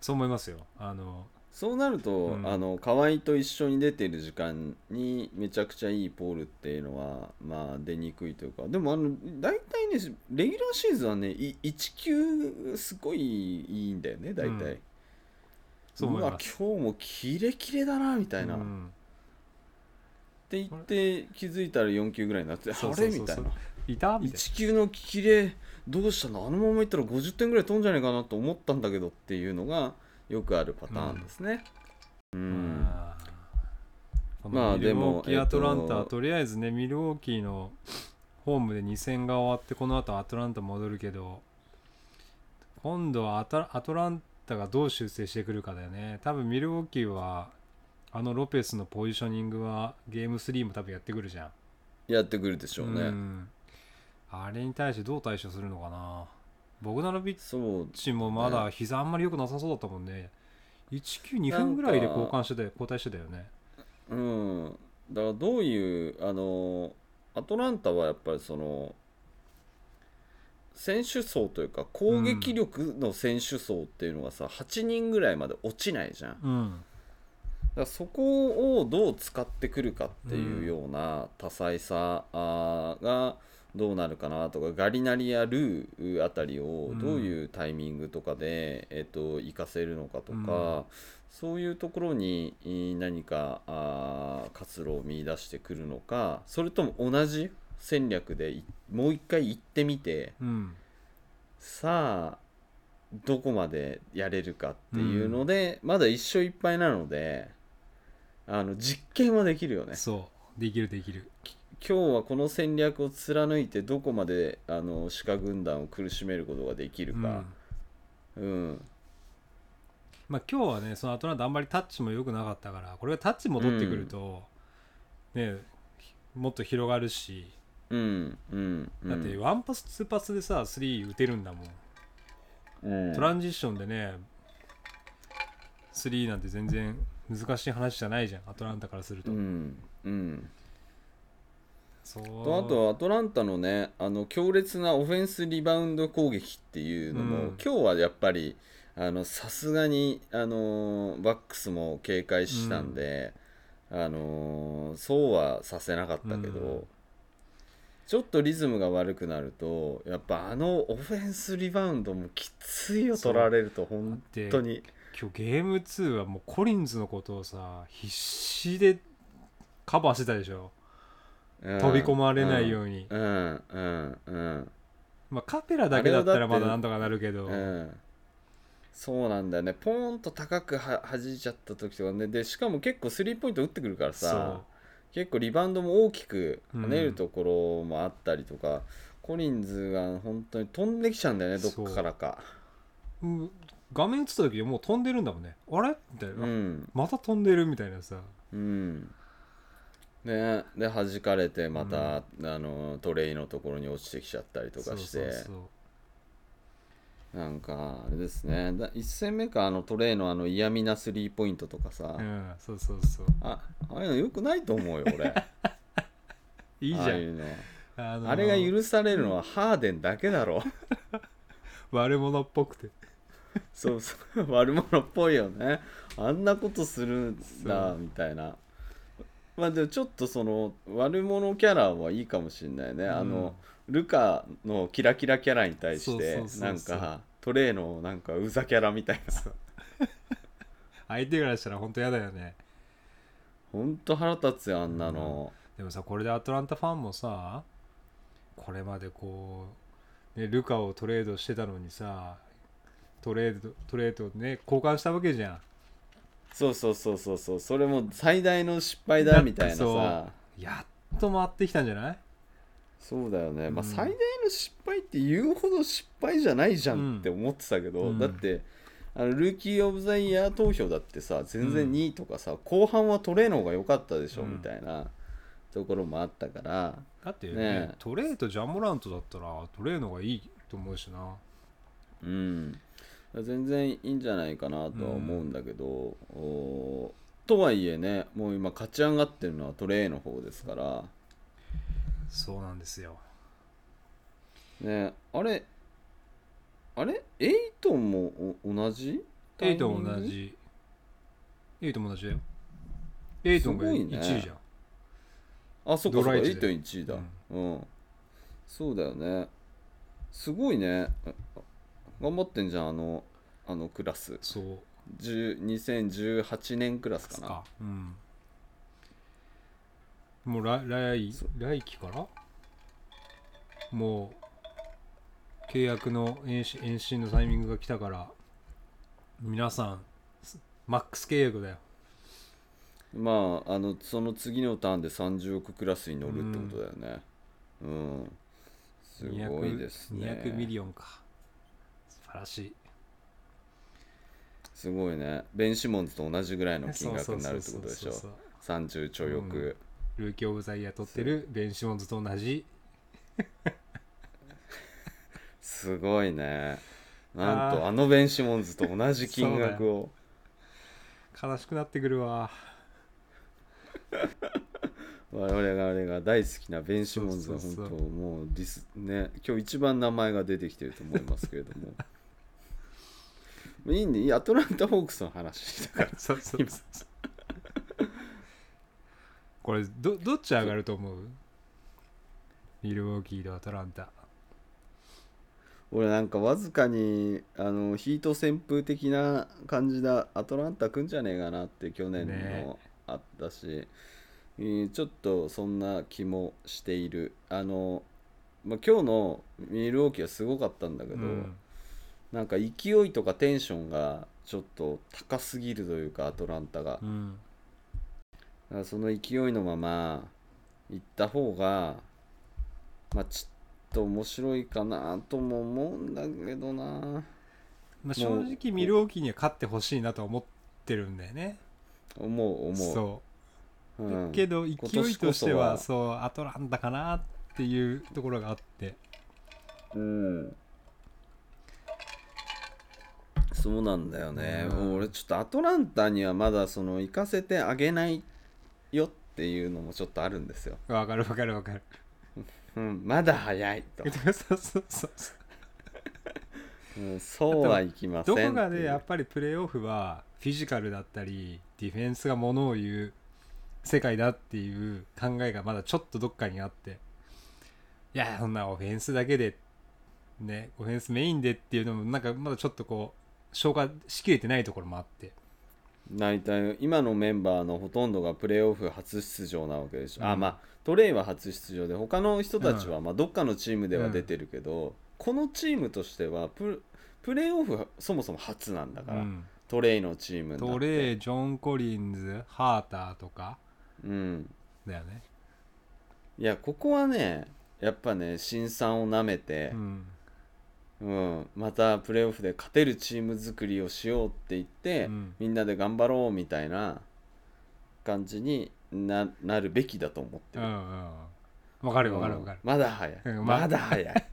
そう思いますよ。あのそうなると、うん。あの河合と一緒に出てる時間にめちゃくちゃいいポールっていうのはまあ出にくいというか。でもあの大体ねレギュラーシーズンはねい1球すごいいいんだよね大体、うんそう思いわます今日もキレキレだなみたいな、っうん。て言って気づいたら4球ぐらいになってあれ？みたいな。いた？みたい1球のキレどうしたの？あのままいったら50点ぐらい飛んじゃないかなと思ったんだけどっていうのがよくあるパターンですね。まあのミルウォーキでもーアトランタはえっと。とりあえずねミルウォーキーのホームで2戦が終わってこの後アトランタ戻るけど今度はアトランタがどう修正してくるかだよね。多分ミルウォーキーはあのロペスのポジショニングはゲーム3も多分やってくるじゃん。やってくるでしょうね、ん。あれに対してどう対処するのかな。ボグダノビッチもまだ膝あんまり良くなさそうだったもんね。192分ぐらいで交換してたよ交代してたよね。うん。だからどういうあのアトランタはやっぱりその選手層というか攻撃力の選手層っていうのがさ、8人ぐらいまで落ちないじゃん。だかうんらそこをどう使ってくるかっていうような多彩さがどうなるかなとかガリナリやルーあたりをうんどういうタイミングとかで、えっと活かせるのかとか、うん。そういうところにえー何かあー活路を見出してくるのかそれとも同じ戦略でいもう一回行ってみてうん。さあどこまでやれるかっていうので、まだ一勝一敗なのであの実験はできるよね。そう。できるできる。今日はこの戦略を貫いてどこまであの鹿軍団を苦しめることができるうん。か、うん。まあ今日はねそのアトランタあんまりタッチも良くなかったからこれがタッチ戻ってくると、ねもっと広がるしうんうんうん。だってワンパスツーパスでさ3打てるんだもん。うん。トランジッションでね3なんて全然難しい話じゃないじゃんアトランタからすると、うんうん。そう。とあとアトランタのねあの強烈なオフェンスリバウンド攻撃っていうのも、うん。今日はやっぱりあのさすがにあのバックスも警戒したんで、あのそうはさせなかったけど、うんちょっとリズムが悪くなるとやっぱあのオフェンスリバウンドもきついよ取られると本当に。今日ゲーム2はもうコリンズのことをさ必死でカバーしてたでしょ。飛び込まれないように、うん。うん。うん。うんまあカペラだけだったらまだなんとかなるけど、うん、そうなんだよね。ポーンと高くは弾いちゃった時とかね。でしかも結構スリーポイント打ってくるからさ結構リバウンドも大きく跳ねるところもあったりとか、コリンズが本当に飛んできちゃうんだよねどっかからか。そううん。画面映った時もう飛んでるんだもんね。あれ？みたいな、うん。また飛んでるみたいなさ。うん。ねで弾かれてまた、あのトレイのところに落ちてきちゃったりとかして。そうそうそうなんかあれですね。だ1戦目かあのトレイのあの嫌味なスリーポイントとかさ、うんそうそうそう。あああいうのよくないと思うよ俺。いいじゃん。ああいうの。あのあれが許されるのはハーデンだけだろ。悪者っぽくて。そうそう。悪者っぽいよね。あんなことするんだそう。みたいな。まあでもちょっとその悪者キャラはいいかもしれないね、あのルカのキラキラキャラに対してなんかトレイのなんかうざキャラみたいな。相手からしたら本当嫌だよね。ほんと腹立つよあんなの、でもさこれでアトランタファンもさこれまでこう、ね、ルカをトレードしてたのにさトレードトレードね交換したわけじゃん。そうそうそうそうそう。それも最大の失敗だみたいなさ。やっと回ってきたんじゃない？そうだよね、まあうん最大の失敗って言うほど失敗じゃないじゃんって思ってたけど、うん。だってあのルーキー・オブ・ザ・イヤー投票だってさ全然うん。2位とかさ、後半はトレーの方が良かったでしょ、うん。みたいなところもあったから。だってねねえ。トレーとジャンモラントだったらトレーの方がいいと思うしな。うん。全然いいんじゃないかなとは思うんだけど、おとはいえねもう今勝ち上がってるのはトレーの方ですからそうなんですよ。ねあれあれ？エイトンもお同じ？エイトン同じ。エイトンも同じだよ。エイトンがすごい1ね位じゃん。あそっかエイトン1位だ。うん、そうだよね。すごいね。あ頑張ってんじゃんあのあのクラス。そう。10 2018年クラスかな。か。うんもう来来そ来期から？もう契約の延伸延伸のタイミングが来たから皆さんすマックス契約だよ。まああのその次のターンで30億クラスに乗るってことだよね。うん、すごいですね。200ミリオンか。素晴らしい。すごいね。ベン・シモンズと同じぐらいの金額になるってことでしょ。そうそうそうそう30ちょい億、ルーキー・オブ・ザ・イヤー取ってるベン・シモンズと同じ。すごいね。なんとあのベン・シモンズと同じ金額を。悲しくなってくるわ。我々が大好きなベン・シモンズは本当もうリスね今日一番名前が出てきてると思いますけれども。いいね。アトランタ・ホークスの話だから。そうそうそうこれどどっち上がると思う？ミルウォーキーとアトランタ。俺なんかわずかにあのヒート旋風的な感じでアトランタ来んじゃねえかなって去年ねのあったし、えーちょっとそんな気もしている。あの、まあ、今日のミルウォーキーはすごかったんだけど、うん。なんか勢いとかテンションがちょっと高すぎるというかアトランタが、うん。らその勢いのまま行った方がまあちょっと面白いかなとも思うんだけどな。まあ、正直ミルウォーキーには勝ってほしいなとは思ってるんだよね。思う思う。そう。う、ん、けど勢いとしてはは。そうアトランタかなっていうところがあって。うん。そうなんだよね、うん。俺ちょっとアトランタにはまだその行かせてあげないよっていうのもちょっとあるんですよ、わかるわかるわかる。うん、まだ早いと、そうそうそうそう。うん、そうはいきませんどこかでやっぱりプレーオフはフィジカルだったりディフェンスがものを言う世界だっていう考えがまだちょっとどっかにあって。いやそんなオフェンスだけでねオフェンスメインでっていうのもなんかまだちょっとこう消化しきれてないところもあって大体今のメンバーのほとんどがプレーオフ初出場なわけでしょ、あうん。まあトレイは初出場で他の人たちはまあどっかのチームでは出てるけど、このチームとしてはププレーオフそもそも初なんだから、うん。トレイのチームトレージョン・コリンズハーターとか。うん。だよね。いやここはねやっぱね新参をなめてう、んうん。またプレーオフで勝てるチーム作りをしようって言って、うん。みんなで頑張ろうみたいな感じにななるべきだと思ってる。うんうんわかるわかるわかる。うんまだ早い、うん。ままだ早い。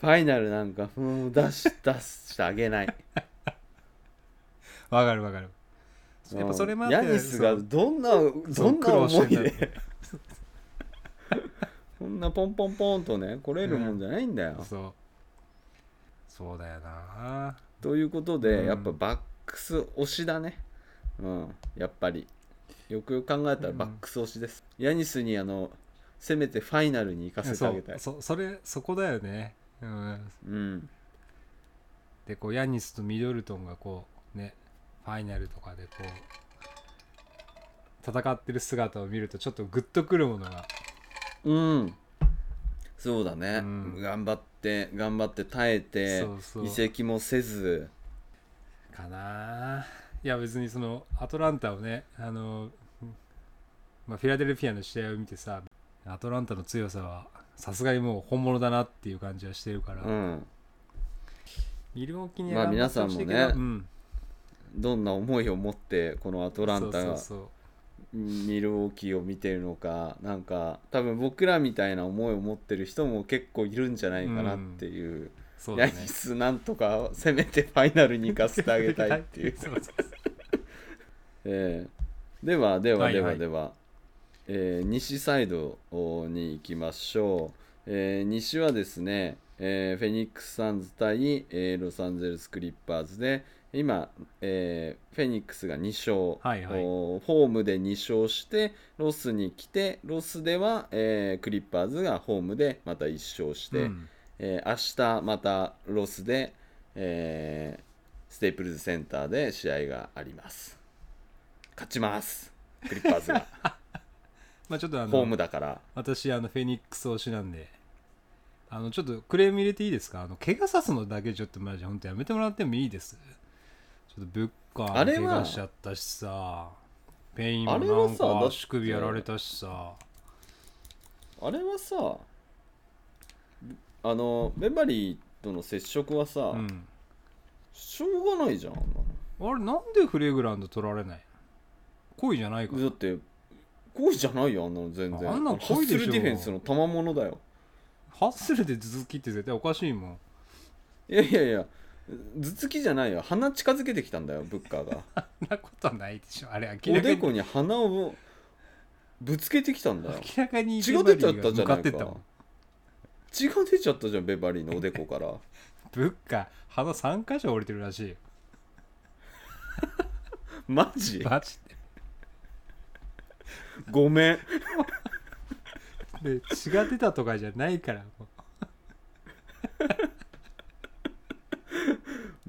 ファイナルなんかもう出し出してあげない。わかるわかる。やっぱそれもあってヤニスがどんなどんな思いで。こんなポンポンポンとね来れるもんじゃないんだよ、そうそうだよな。ということで、うん。やっぱバックス推しだね。うんやっぱり。よくよく考えたらバックス推しです、ヤニスにあのせめてファイナルに行かせてそあげたい。うそそれそこだよね、うん、うん。でこうヤニスとミドルトンがこうねファイナルとかでこう戦ってる姿を見るとちょっとグッとくるものがうんそうだね、うん。頑張って頑張って耐えて移籍もせず。かな。いや別にそのアトランタをねあの、まあ、フィラデルフィアの試合を見てさアトランタの強さはさすがにもう本物だなっていう感じはしてるから、うん。ミルウォーキーにまあ皆さんもねうん、どんな思いを持ってこのアトランタがそうそうそうミルウォーキーを見てるのかなんか多分僕らみたいな思いを持ってる人も結構いるんじゃないかなっていう、うだね。ニスなんとかせめてファイナルに行かせてあげたいっていう。えーではではではいははい。では、えー西サイドに行きましょう、えー西はですね、えーフェニックス・サンズ対、えーロサンゼルス・クリッパーズで今、えーフェニックスが2勝、はいはい。ホームで2勝してロスに来てロスでは、えークリッパーズがホームでまた1勝して、うん。えー明日またロスで、えーステープルズセンターで試合があります。勝ちます。クリッパーズが。まあちょっとあホームのだから。私あのフェニックス推しなんで。あのちょっとクレーム入れていいですか？あの怪我さすのだけちょっとマジ本当やめてもらってもいいです？ちょっとブッカーあれはも怪我しちゃったしさペインもあれなんかはさだって足首やられたしさ。あれはさあのベバリーとの接触はさ、うん。しょうがないじゃん。あんなあれなんでフレグランド取られない？故意じゃないかだって故意じゃないよあんなの全然。あんなのハッスルディフェンスの賜物だよ。ハッスルで頭突きって絶対おかしいもん。いやいやいや頭突きじゃないよ。鼻近づけてきたんだよブッカーが。そんなことはないでしょ。あれお明らかに。でこに鼻をぶつけてきたんだよ。明らかに血が出ちゃったじゃないか。血が出ちゃったじゃんベバリーのおでこから。ブッカー鼻3箇所折れてるらしいよ。マジ？マジごめん。でで血が出たとかじゃないからも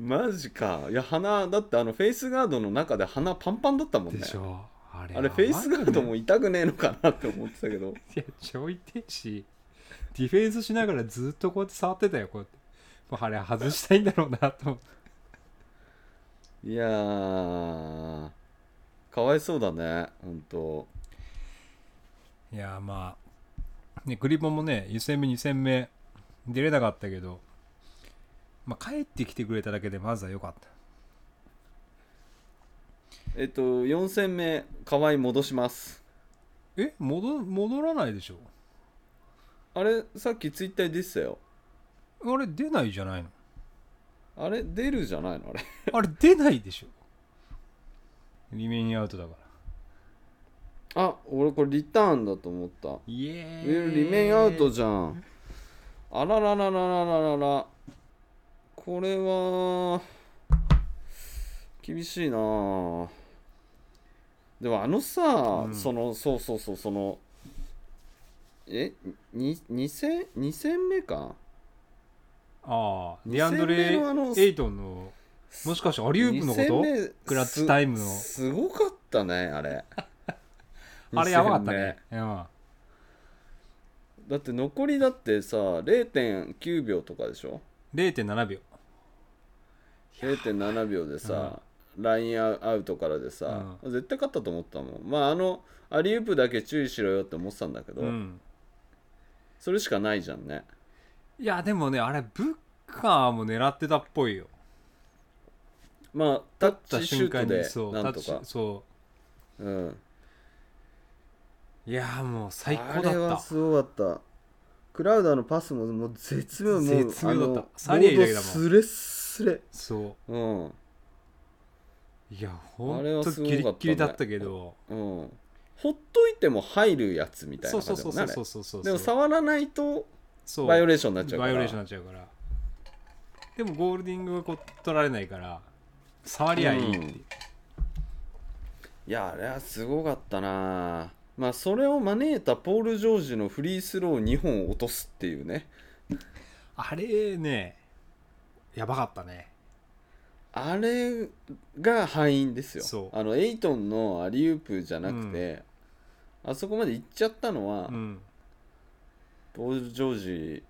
マジか。いや鼻だってあのフェイスガードの中で鼻パンパンだったもんね。うでしょ。あれあれフェイスガードもい痛くねえのかなって思ってたけど。や超痛いしディフェンスしながらずっとこうやって触ってたよこうやって。もうあれ外したいんだろうなと思って。いやー。かわいそうだねほんと。いやまあ。ねクリボンもね1戦目2戦目出れなかったけどまあ帰ってきてくれただけでまずは良かった。えっと4戦目河合戻します。え？戻戻らないでしょ？あれさっきツイッターで出てたよ。あれ出ないじゃないの？あれ出るじゃないの？あれ。あれ出ないでしょ？リメインアウトだから。あ俺これリターンだと思った。イエえーイリメインアウトじゃん。あららららららららこれは厳しいな。あでもあのさ、うん。そのそうそうそうそのえに2戦2戦目か？ああ二ディアンドレエイトンのもしかしてアリウープのこと？クラッチタイムの。すすごかったねあれ。あれやばかったね。だって残りだってさ0.9秒とかでしょ？0.7秒0.7秒でさ、ラインアウトからでさ、絶対勝ったと思ったもん。まああのアリウープだけ注意しろよって思ってたんだけど、うん。それしかないじゃんね。いやでもねあれブッカーも狙ってたっぽいよ。まあタッ打ったチシュートでそうなんとか。そう。ん。ういやーもう最高あれはだったすごかった。クラウダーのパスももう絶妙もう絶妙だった。サリエだけだもん。スレッスレそう。ん。ういやほあれはんとギリッギリだったけど。うん。ほっといても入るやつみたいなそうそうそうそうそうそう。でも触らないとそう。バイオレーションになっちゃうから。バイオレーションになっちゃうから。でもゴールディングはこう取られないから触りゃいいっていう、いやあれはすごかったなまあそれを招いたポール・ジョージのフリースロー2本落とすっていうね。あれねやばかったね。あれが敗因ですよ。そう。あのエイトンのアリウープじゃなくて、あそこまで行っちゃったのは、うん。ポール・ジョージ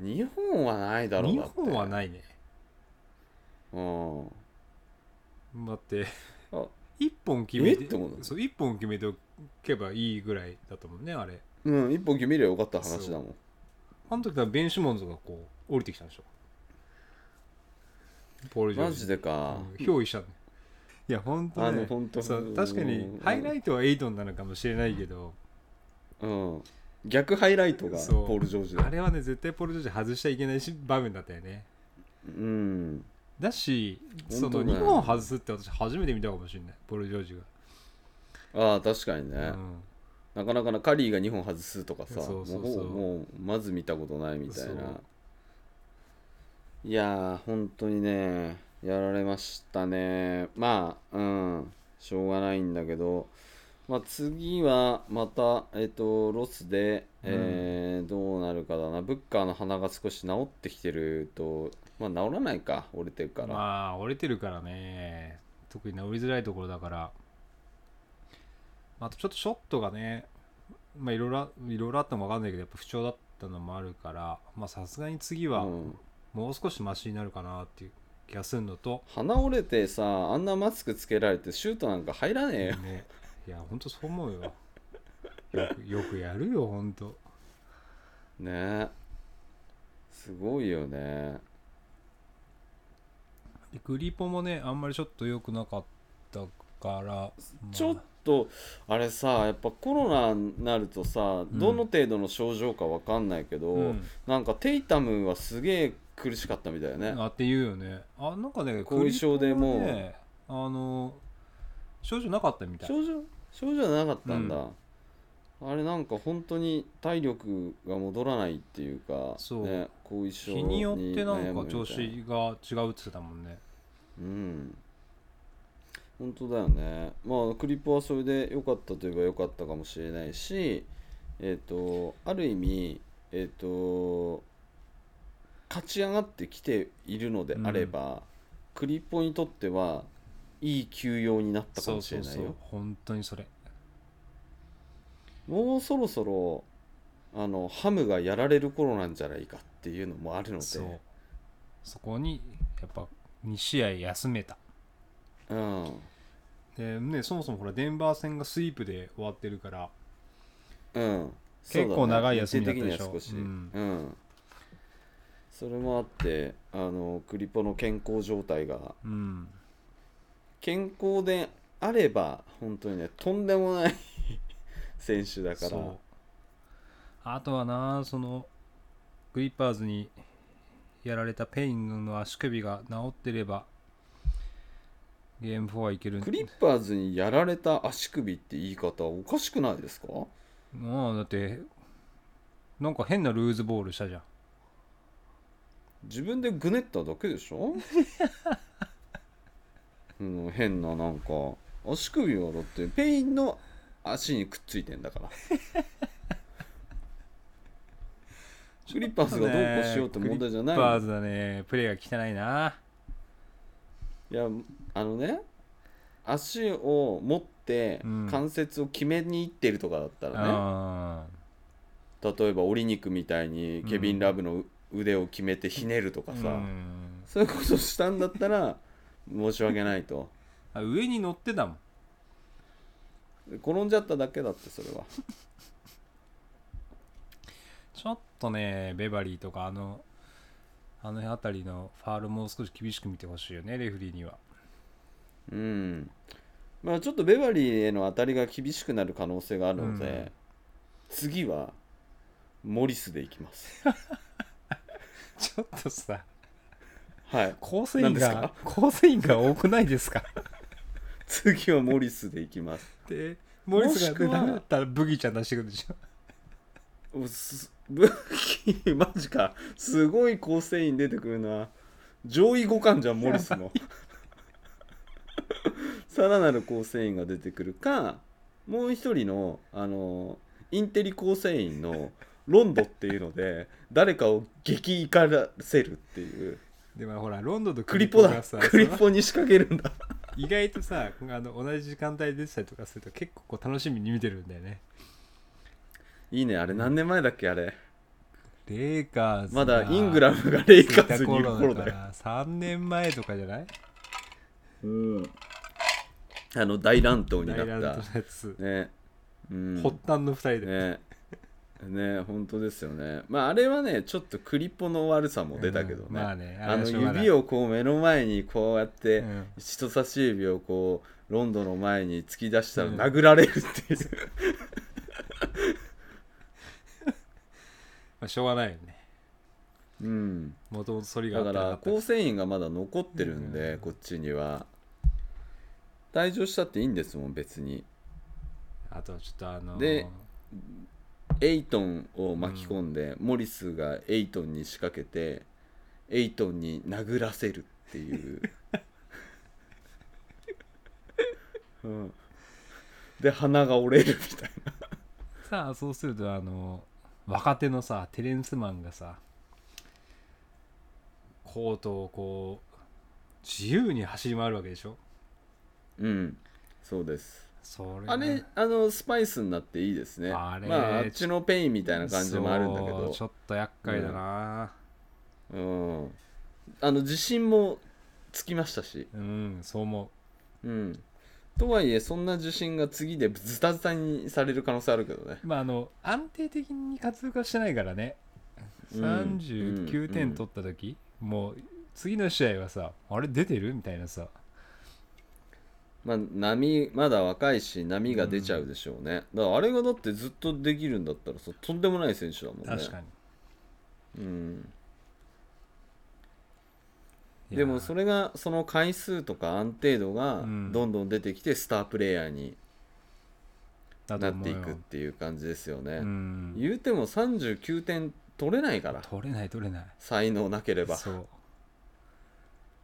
日本はないだろう日だって。本はないね。うん。だってあ一本決めてえって思うそう一本決めておけばいいぐらいだったもんねあれ。うん一本決めりゃよかった話だもん。あの時はベン・シモンズがこう降りてきたんでしょポール・ジョーマジジでか、うん憑依したんだよいや本当あねの本当そう確かにうん。ハイライトはエイトンなのかもしれないけど。うん。逆ハイライトがそう。ポール・ジョージだ。あれはね絶対ポール・ジョージ外しちゃいけないし場面だったよね。うん。だしその本当だよ。2本外すって私初めて見たかもしれないポール・ジョージが、ああ確かにね、うん。なかなかなカリーが2本外すとかさそうそうそう。もうもうまず見たことないみたいそう。ないやー本当にねやられましたね。まあうんしょうがないんだけど。まあ次はまたえっ、とロスで、えーどうなるかだな。ブッカーの鼻が少し治ってきてるとまあ治らないか折れてるから、まあ折れてるからね。特に治りづらいところだから。あとちょっとショットがねまあいろいろいろいろあったのも分かんないけどやっぱ不調だったのもあるから。まあさすがに次はうんもう少しマシになるかなっていう気がするのと、鼻折れてさあんなマスクつけられてシュートなんか入らねえよ。ね、いやほんとそう思うよ。よくよくやるよほんと。ね。すごいよね。でグリポもねあんまりちょっと良くなかったから、まあ。ちょっとあれさやっぱコロナになるとさ、ん。どの程度の症状かわかんないけど、うん。なんかテイタムはすげえ苦しかったみたいね、あって言うよね。あなんかね後遺症でもう。ねあの症状なかったみたい。症状症状なかったんだ、あれなんか本当に体力が戻らないっていうかそう。ね、後遺症日によってなんか調子が違うって言ってたもんね。うん。本当だよね。まあクリップはそれで良かったといえば良かったかもしれないしえっ、とある意味えっ、と勝ち上がってきているのであれば、クリッポにとってはいい休養になったかそうもしれないよ。そうそう本当にそれ。もうそろそろあのハムがやられる頃なんじゃないかっていうのもあるので。そう。そこにやっぱ2試合休めた。うん。でねそもそもほらデンバー戦がスイープで終わってるからうん。結構長い休みだったでしょ。少し、うん。うんそれもあってあのクリポの健康状態が。うん。健康であれば本当にねとんでもない 選手だから。あとはなそのクリッパーズにやられたペインの足首が治ってればゲーム4はいける。クリッパーズにやられた足首って言い方おかしくないですか？まあだってなんか変なルーズボールしたじゃん自分でぐねっただけでしょ？うん、変ななんか足首はだってペインの足にくっついてんだから。クリッパーズがどうこうしようって問題じゃないクリッパーズはね。プレーが汚いな。いやあのね足を持ってうん。関節を決めにいってるとかだったらね、あ例えば折り肉みたいにケビン・ラブの腕を決めてひねるとかさ、そういうことしたんだったら申し訳ないと。あ上に乗ってたもん。転んじゃっただけだってそれは。ちょっとねベバリーとかあのあの辺りのファールもう少し厳しく見てほしいよねレフェリーには。うん。まあちょっとベバリーへの当たりが厳しくなる可能性があるので、うん。次はモリスでいきます ちょっとさはい。構成員何ですか？が構成員が多くないですか？次はモリスでいきます。でモリスがもしくはダメだったらブギちゃん出してくるでしょ。おす武器マジか。すごい構成員出てくるな。上位互換じゃんモリスの さらなる構成員が出てくるかもう一人のあのインテリ構成員のロンドっていうので誰かを激怒らせるっていう。でもほらロンドンとクリポだ。がさクリポに仕掛けるんだ。意外とさあの同じ時間帯でしたりとかすると結構こう楽しみに見てるんだよね。いいねあれ何年前だっけあれ。レイカーズまだイングララムがレイカーズにいる頃だよ。ら3年前とかじゃない？うん。あの大乱闘になった。やつ、ね。うん。発端の2人で、ねね本当ですよね。まああれはねちょっとクリポの悪さも出たけどね、うんまあねあの指をこう目の前にこうやってうん。人差し指をこうロンドンの前に突き出したらうん。殴られるっていう、まあ、しょうがないよね。うん、もともとそれがあだから構成員がまだ残ってるんで、うん。こっちには。退場したっていいんですもん別に。あとちょっとあのーでエイトンを巻き込んで、モリスがエイトンに仕掛けてエイトンに殴らせるっていう、うん、で鼻が折れるみたいな。さあそうするとあの若手のさテレンスマンがさコートをこう自由に走り回るわけでしょ？うん。そうですそれあれあのスパイスになっていいですね。あれまああっちのペインみたいな感じもあるんだけど。ちょっと厄介だな。うん。あの自信もつきましたし。うん、そう思う。ん。とはいえそんな自信が次でズタズタにされる可能性あるけどね。うまああの安定的に活躍はしてないからね。うん。39点取った時、もう次の試合はさあれ出てる？みたいなさまあ波まだ若いし波が出ちゃうでしょうね、だからあれがだってずっとできるんだったらさとんでもない選手だもんね。確かに。うん。でもそれがその回数とか安定度がうん。どんどん出てきてスタープレイヤーになっていくっていう感じですよね、うん。言うても39点取れないから。取れない取れない。才能なければ。そう。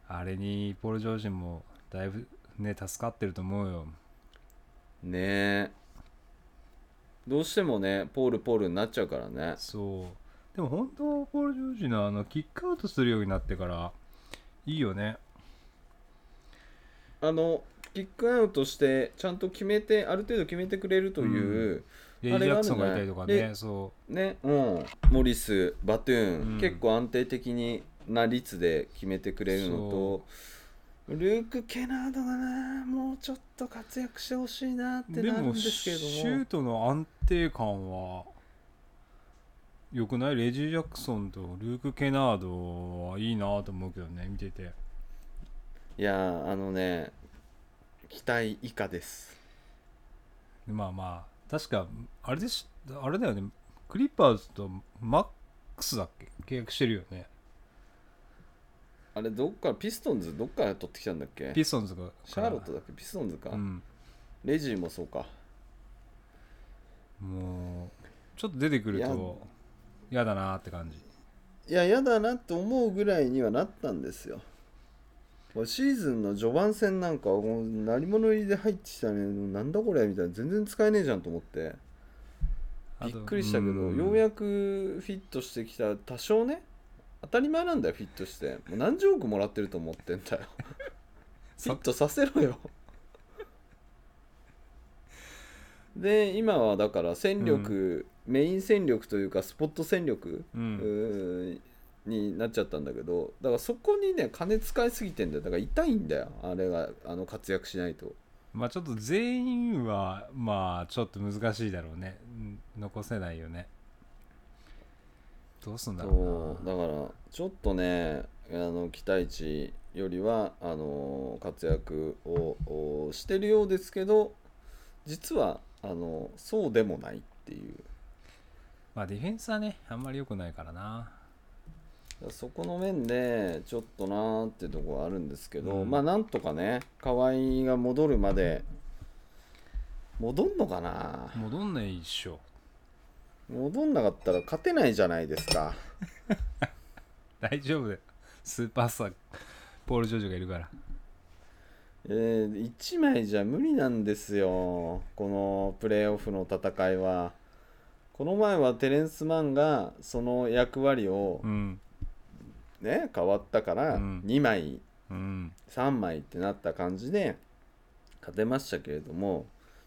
あれにポール・ジョージンもだいぶね助かってると思うよ。ねえ。どうしてもねポールポールになっちゃうからね。そう。でも本当ポール・ジョージのあのキックアウトするようになってからいいよね。あのキックアウトしてちゃんと決めてある程度決めてくれるという、レイジ・ジャクソンがいたりとかでねそね、うん、モリスバトゥーン、うん。結構安定的にな率で決めてくれるのとルーク・ケナードがなもうちょっと活躍してほしいなってなるんですシけれども。ュートの安定感はよくない？レジー・ジャクソンとルーク・ケナードはいいなと思うけどね見てて。いやーあのね期待以下です。まあまあ確かあれでしあれだよね。クリッパーズとマックスだっけ？契約してるよねあれどっからピストンズどっから取ってきたんだっけ？ピストンズがシャーロットだっけ？ピストンズか、うん。レジーもそうか。もうちょっと出てくると嫌だなって感じ。いや嫌だなって思うぐらいにはなったんですよ。シーズンの序盤戦なんかもう鳴り物入りで入ってきたねなんだこれみたいな全然使えねえじゃんと思って。びっくりしたけどようやくフィットしてきた多少ね当たり前なんだよフィットして。もう何十億もらってると思ってんだよ。フィットさせろよ。で今はだから戦力、メイン戦力というかスポット戦力、ううんーになっちゃったんだけどだからそこにね金使いすぎてんだよ。だから痛いんだよあれがあの活躍しないと。まあちょっと全員はまあちょっと難しいだろうね。うん残せないよねどうすんだろそうだからちょっとねあの期待値よりはあの活躍ををしてるようですけど実はあのそうでもないっていう。まあディフェンスはねあんまり良くないからな。そこの面でちょっとなーってとこはあるんですけど、うん。まあなんとかね河合が戻るまで戻んのかな。戻んないっしょ戻んなかったら勝てないじゃないですか。大丈夫だよ。スーパースターポール・ジョージがいるから。えー、1枚じゃ無理なんですよ。このプレーオフの戦いは。この前はテレンス・マンがその役割をうん。ね変わったからうん。2枚うん。3枚ってなった感じで勝てましたけれども。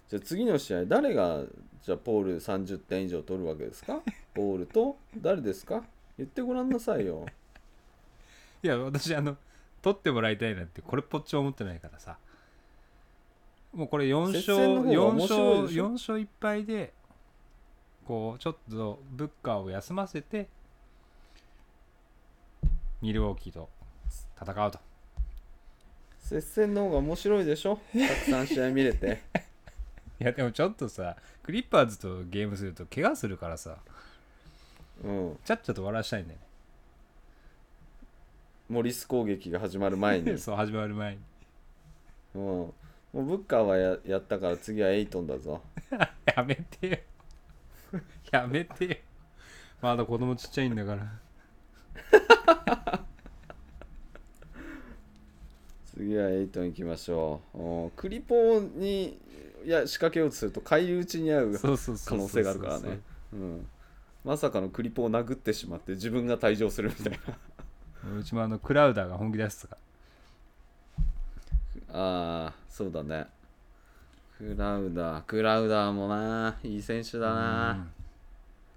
じゃあ次の試合誰がじゃあポール30点以上取るわけですか？ポールと？誰ですか？言ってごらんなさいよ。いや私あの取ってもらいたいなんてこれっぽっちも思ってないからさ。もうこれ4勝接戦の方が4面白い勝でしょ？4勝1敗でこうちょっとブッカーを休ませてミルウォーキーと戦うと。接戦の方が面白いでしょ？たくさん試合見れて いやでもちょっとさクリッパーズとゲームすると怪我するからさ。うん。ちゃっちゃと終わらしたいんだよモリス攻撃が始まる前に。ね そう始まる前に。うん、もうブッカーはややったから次はエイトンだぞ。やめてよ。やめてよ。まだ子供ちっちゃいんだから。次はエイトン行きましょう。うん。クリポにいや仕掛けようとすると返り討ちに遭う可能性があるからね。うん。まさかのクリポを殴ってしまって自分が退場するみたいな。うちもあのクラウダーが本気出してたかああそうだね。クラウダークラウダーもないい選手だらな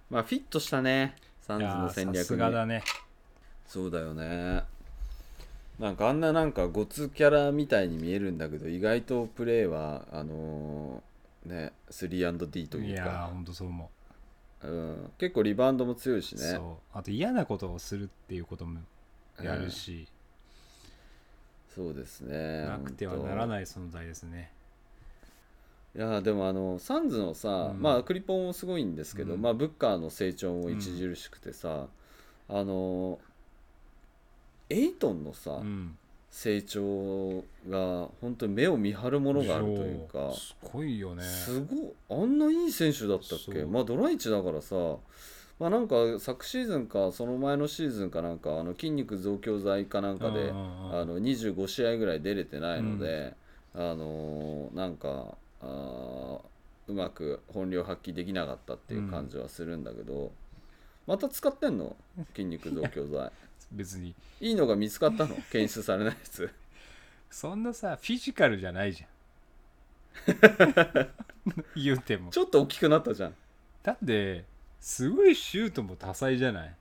まあフィットしたねサンズの戦略に。がだね。そうだよねなんかあんななんかゴツキャラみたいに見えるんだけど意外とプレーはあのーね 3&D といやーいうか、ほんとそう思う。ん、結構リバウンドも強いしう、ね。そう。あと嫌なことをするっていうこともやるし、そうですねなくてはならいない存在ですね。いやでもあのサンズのさ、うん。まあクリポンもすごいんですけど、うん。まあブッカーの成長も著しくてさ、あのエイトンのさ、うん。成長が本当に目を見張るものがあるというかすごいよね。すごいあんないい選手だったっけ？まあドライチだからさまあなんか昨シーズンかその前のシーズンかなんかあの筋肉増強剤かなんかで、あの25試合ぐらい出れてないので、あのーなんかあーうまく本領発揮できなかったっていう感じはするんだけど、また使ってんの？筋肉増強剤別に。いいのが見つかったの？検出されないやつ。そんなさフィジカルじゃないじゃん。言うても。ちょっと大きくなったじゃん。だってすごいシュートも多彩じゃない？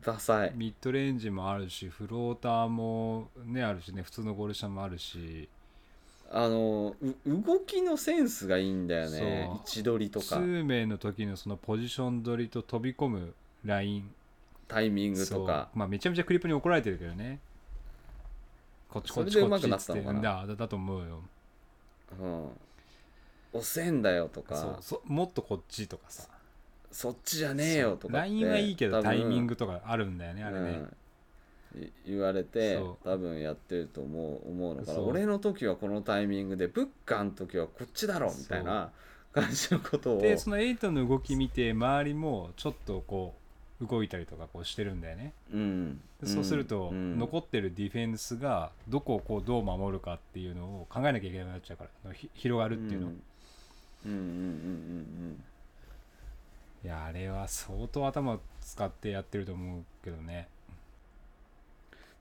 ダサい。ミッドレンジもあるしフローターもねあるしね普通のゴール下もあるし。あのう動きのセンスがいいんだよね。位置取りとか。数名の時のそのポジション取りと飛び込むラインタイミングとか。まあめちゃめちゃクリップに怒られてるけどね。こっちこっちこっちっつって。だだと思うよ。うん、押せんだよとか。そうそもっとこっちとかさ。そっちじゃねえよとかって。ラインはいいけどタイミングとかあるんだよねあれね、うん、い言われて多分やってると思う思うのかな。俺の時はこのタイミングでブッカーの時はこっちだろみたいな感じのことを。でそのエイトの動き見て周りもちょっとこう動いたりとかこうしてるんだよね。うん。でそうすると、うん。残ってるディフェンスがどこをこうどう守るかっていうのを考えなきゃいけなくなっちゃうからひ広がるっていうの、うん。うんうんうんうんいやあれは相当頭使ってやってると思うけどね。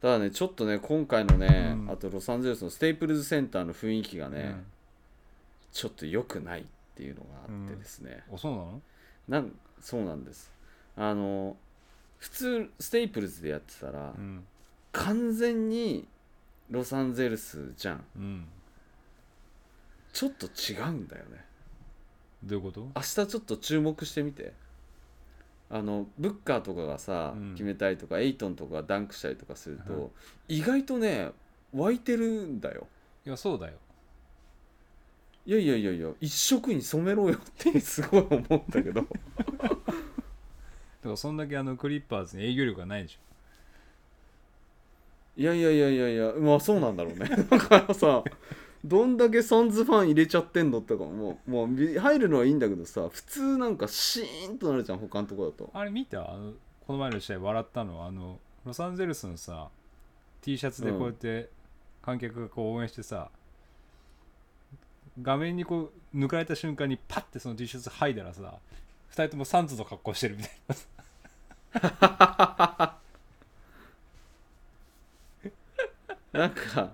ただねちょっとね今回のね、うん。あとロサンゼルスのステープルズセンターの雰囲気がね、うん。ちょっと良くないっていうのがあってですね、おそうなの？なんそうなんですあの普通ステープルズでやってたら、うん。完全にロサンゼルスじゃん。うん。ちょっと違うんだよね。どういうこと？明日ちょっと注目してみて。あのブッカーとかがさ、うん。決めたりとかエイトンとかがダンクしたりとかすると、うん。意外とね湧いてるんだよ。いやそうだよ。いやいやいやいや一色に染めろよってすごい思うんだけど だからそんだけあのクリッパーズに営業力がないでしょ。いやいやいやいやいやまあそうなんだろうね。だからさどんだけサンズファン入れちゃってんのとかもうもうび入るのはいいんだけどさ普通なんかシーンとなるじゃん他のとこだと。あれ見た？あのこの前の試合笑ったのはあのロサンゼルスのさ T シャツでこうやって観客がこう応援してさ、画面にこう抜かれた瞬間にパッてその T シャツ剥いだらさ2人ともサンズの格好してるみたいななんか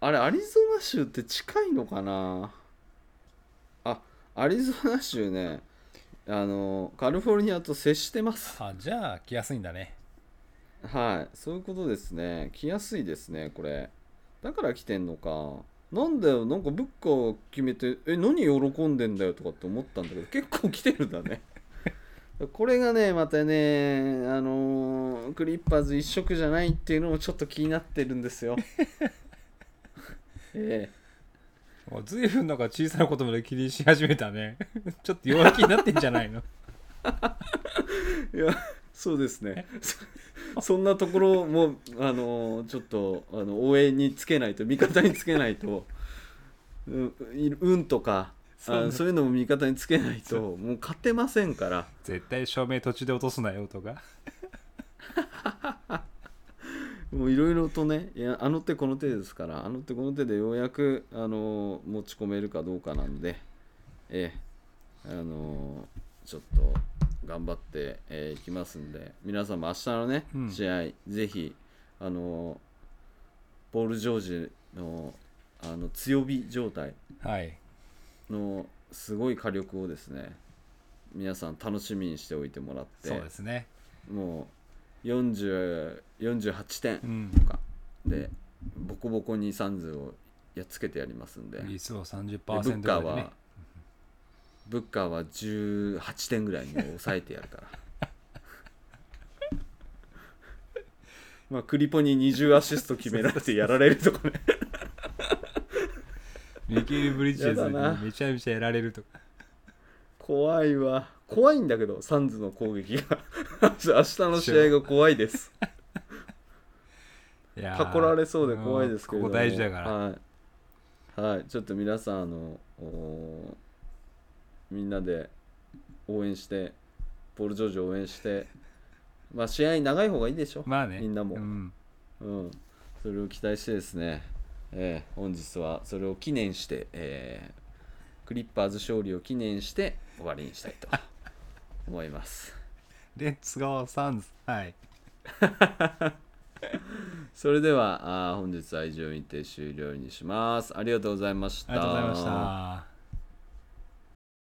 あれアリゾナ州って近いのかな？アリゾナ州ね。あのカリフォルニアと接してます。あじゃあ来やすいんだね。はい。そういうことですね。来やすいですねこれ。だから来てんのか。なんだよなんか物価を決めてえ何喜んでんだよとかって思ったんだけど結構来てるんだねこれがねまたねあのークリッパーズ一色じゃないっていうのもちょっと気になってるんですよ。えもう随分なんか小さなことまで気にし始めたね。ちょっと弱気になってんじゃないの？え いやそうですね。そそんなところもあのーちょっとあの応援につけないと味方につけないとうんい運とかあそういうのも味方につけないともう勝てませんから。絶対照明途中で落とすなよとか。もういろいろとねいやあの手この手ですからあの手この手でようやくあの持ち込めるかどうかなんでええあのちょっと頑張ってい、えーきますんで皆さんも明日のね、うん。試合ぜひあのポール・ジョージのあの強火状態。はいのすごい火力をですね皆さん楽しみにしておいてもらってそうですね。もう40 48点うんとかでボコボコにサンズをやっつけてやりますんで。で理想30%ブぐらッカーはブッカーは18点ぐらいに抑えてやるから。まあクリポに20アシスト決められてやられるとかねミケル・ブリッジェズにめちゃめちゃやられるとか。怖いわ。怖いんだけどサンズの攻撃が。明日の試合が怖いです。囲られそうで怖いですけれどここ大事だから。はい、はい、ちょっと皆さんあのおみんなで応援してポール・ジョージを応援してまあ試合長い方がいいでしょ、まあね。みんなも。うん。うん、それを期待してですね、えー本日はそれを記念して、えークリッパーズ勝利を記念して終わりにしたいと 思います。レッツゴーサンズはい。それではあー本日は以上にて終了にします。ありがとうございました。ありがとうございました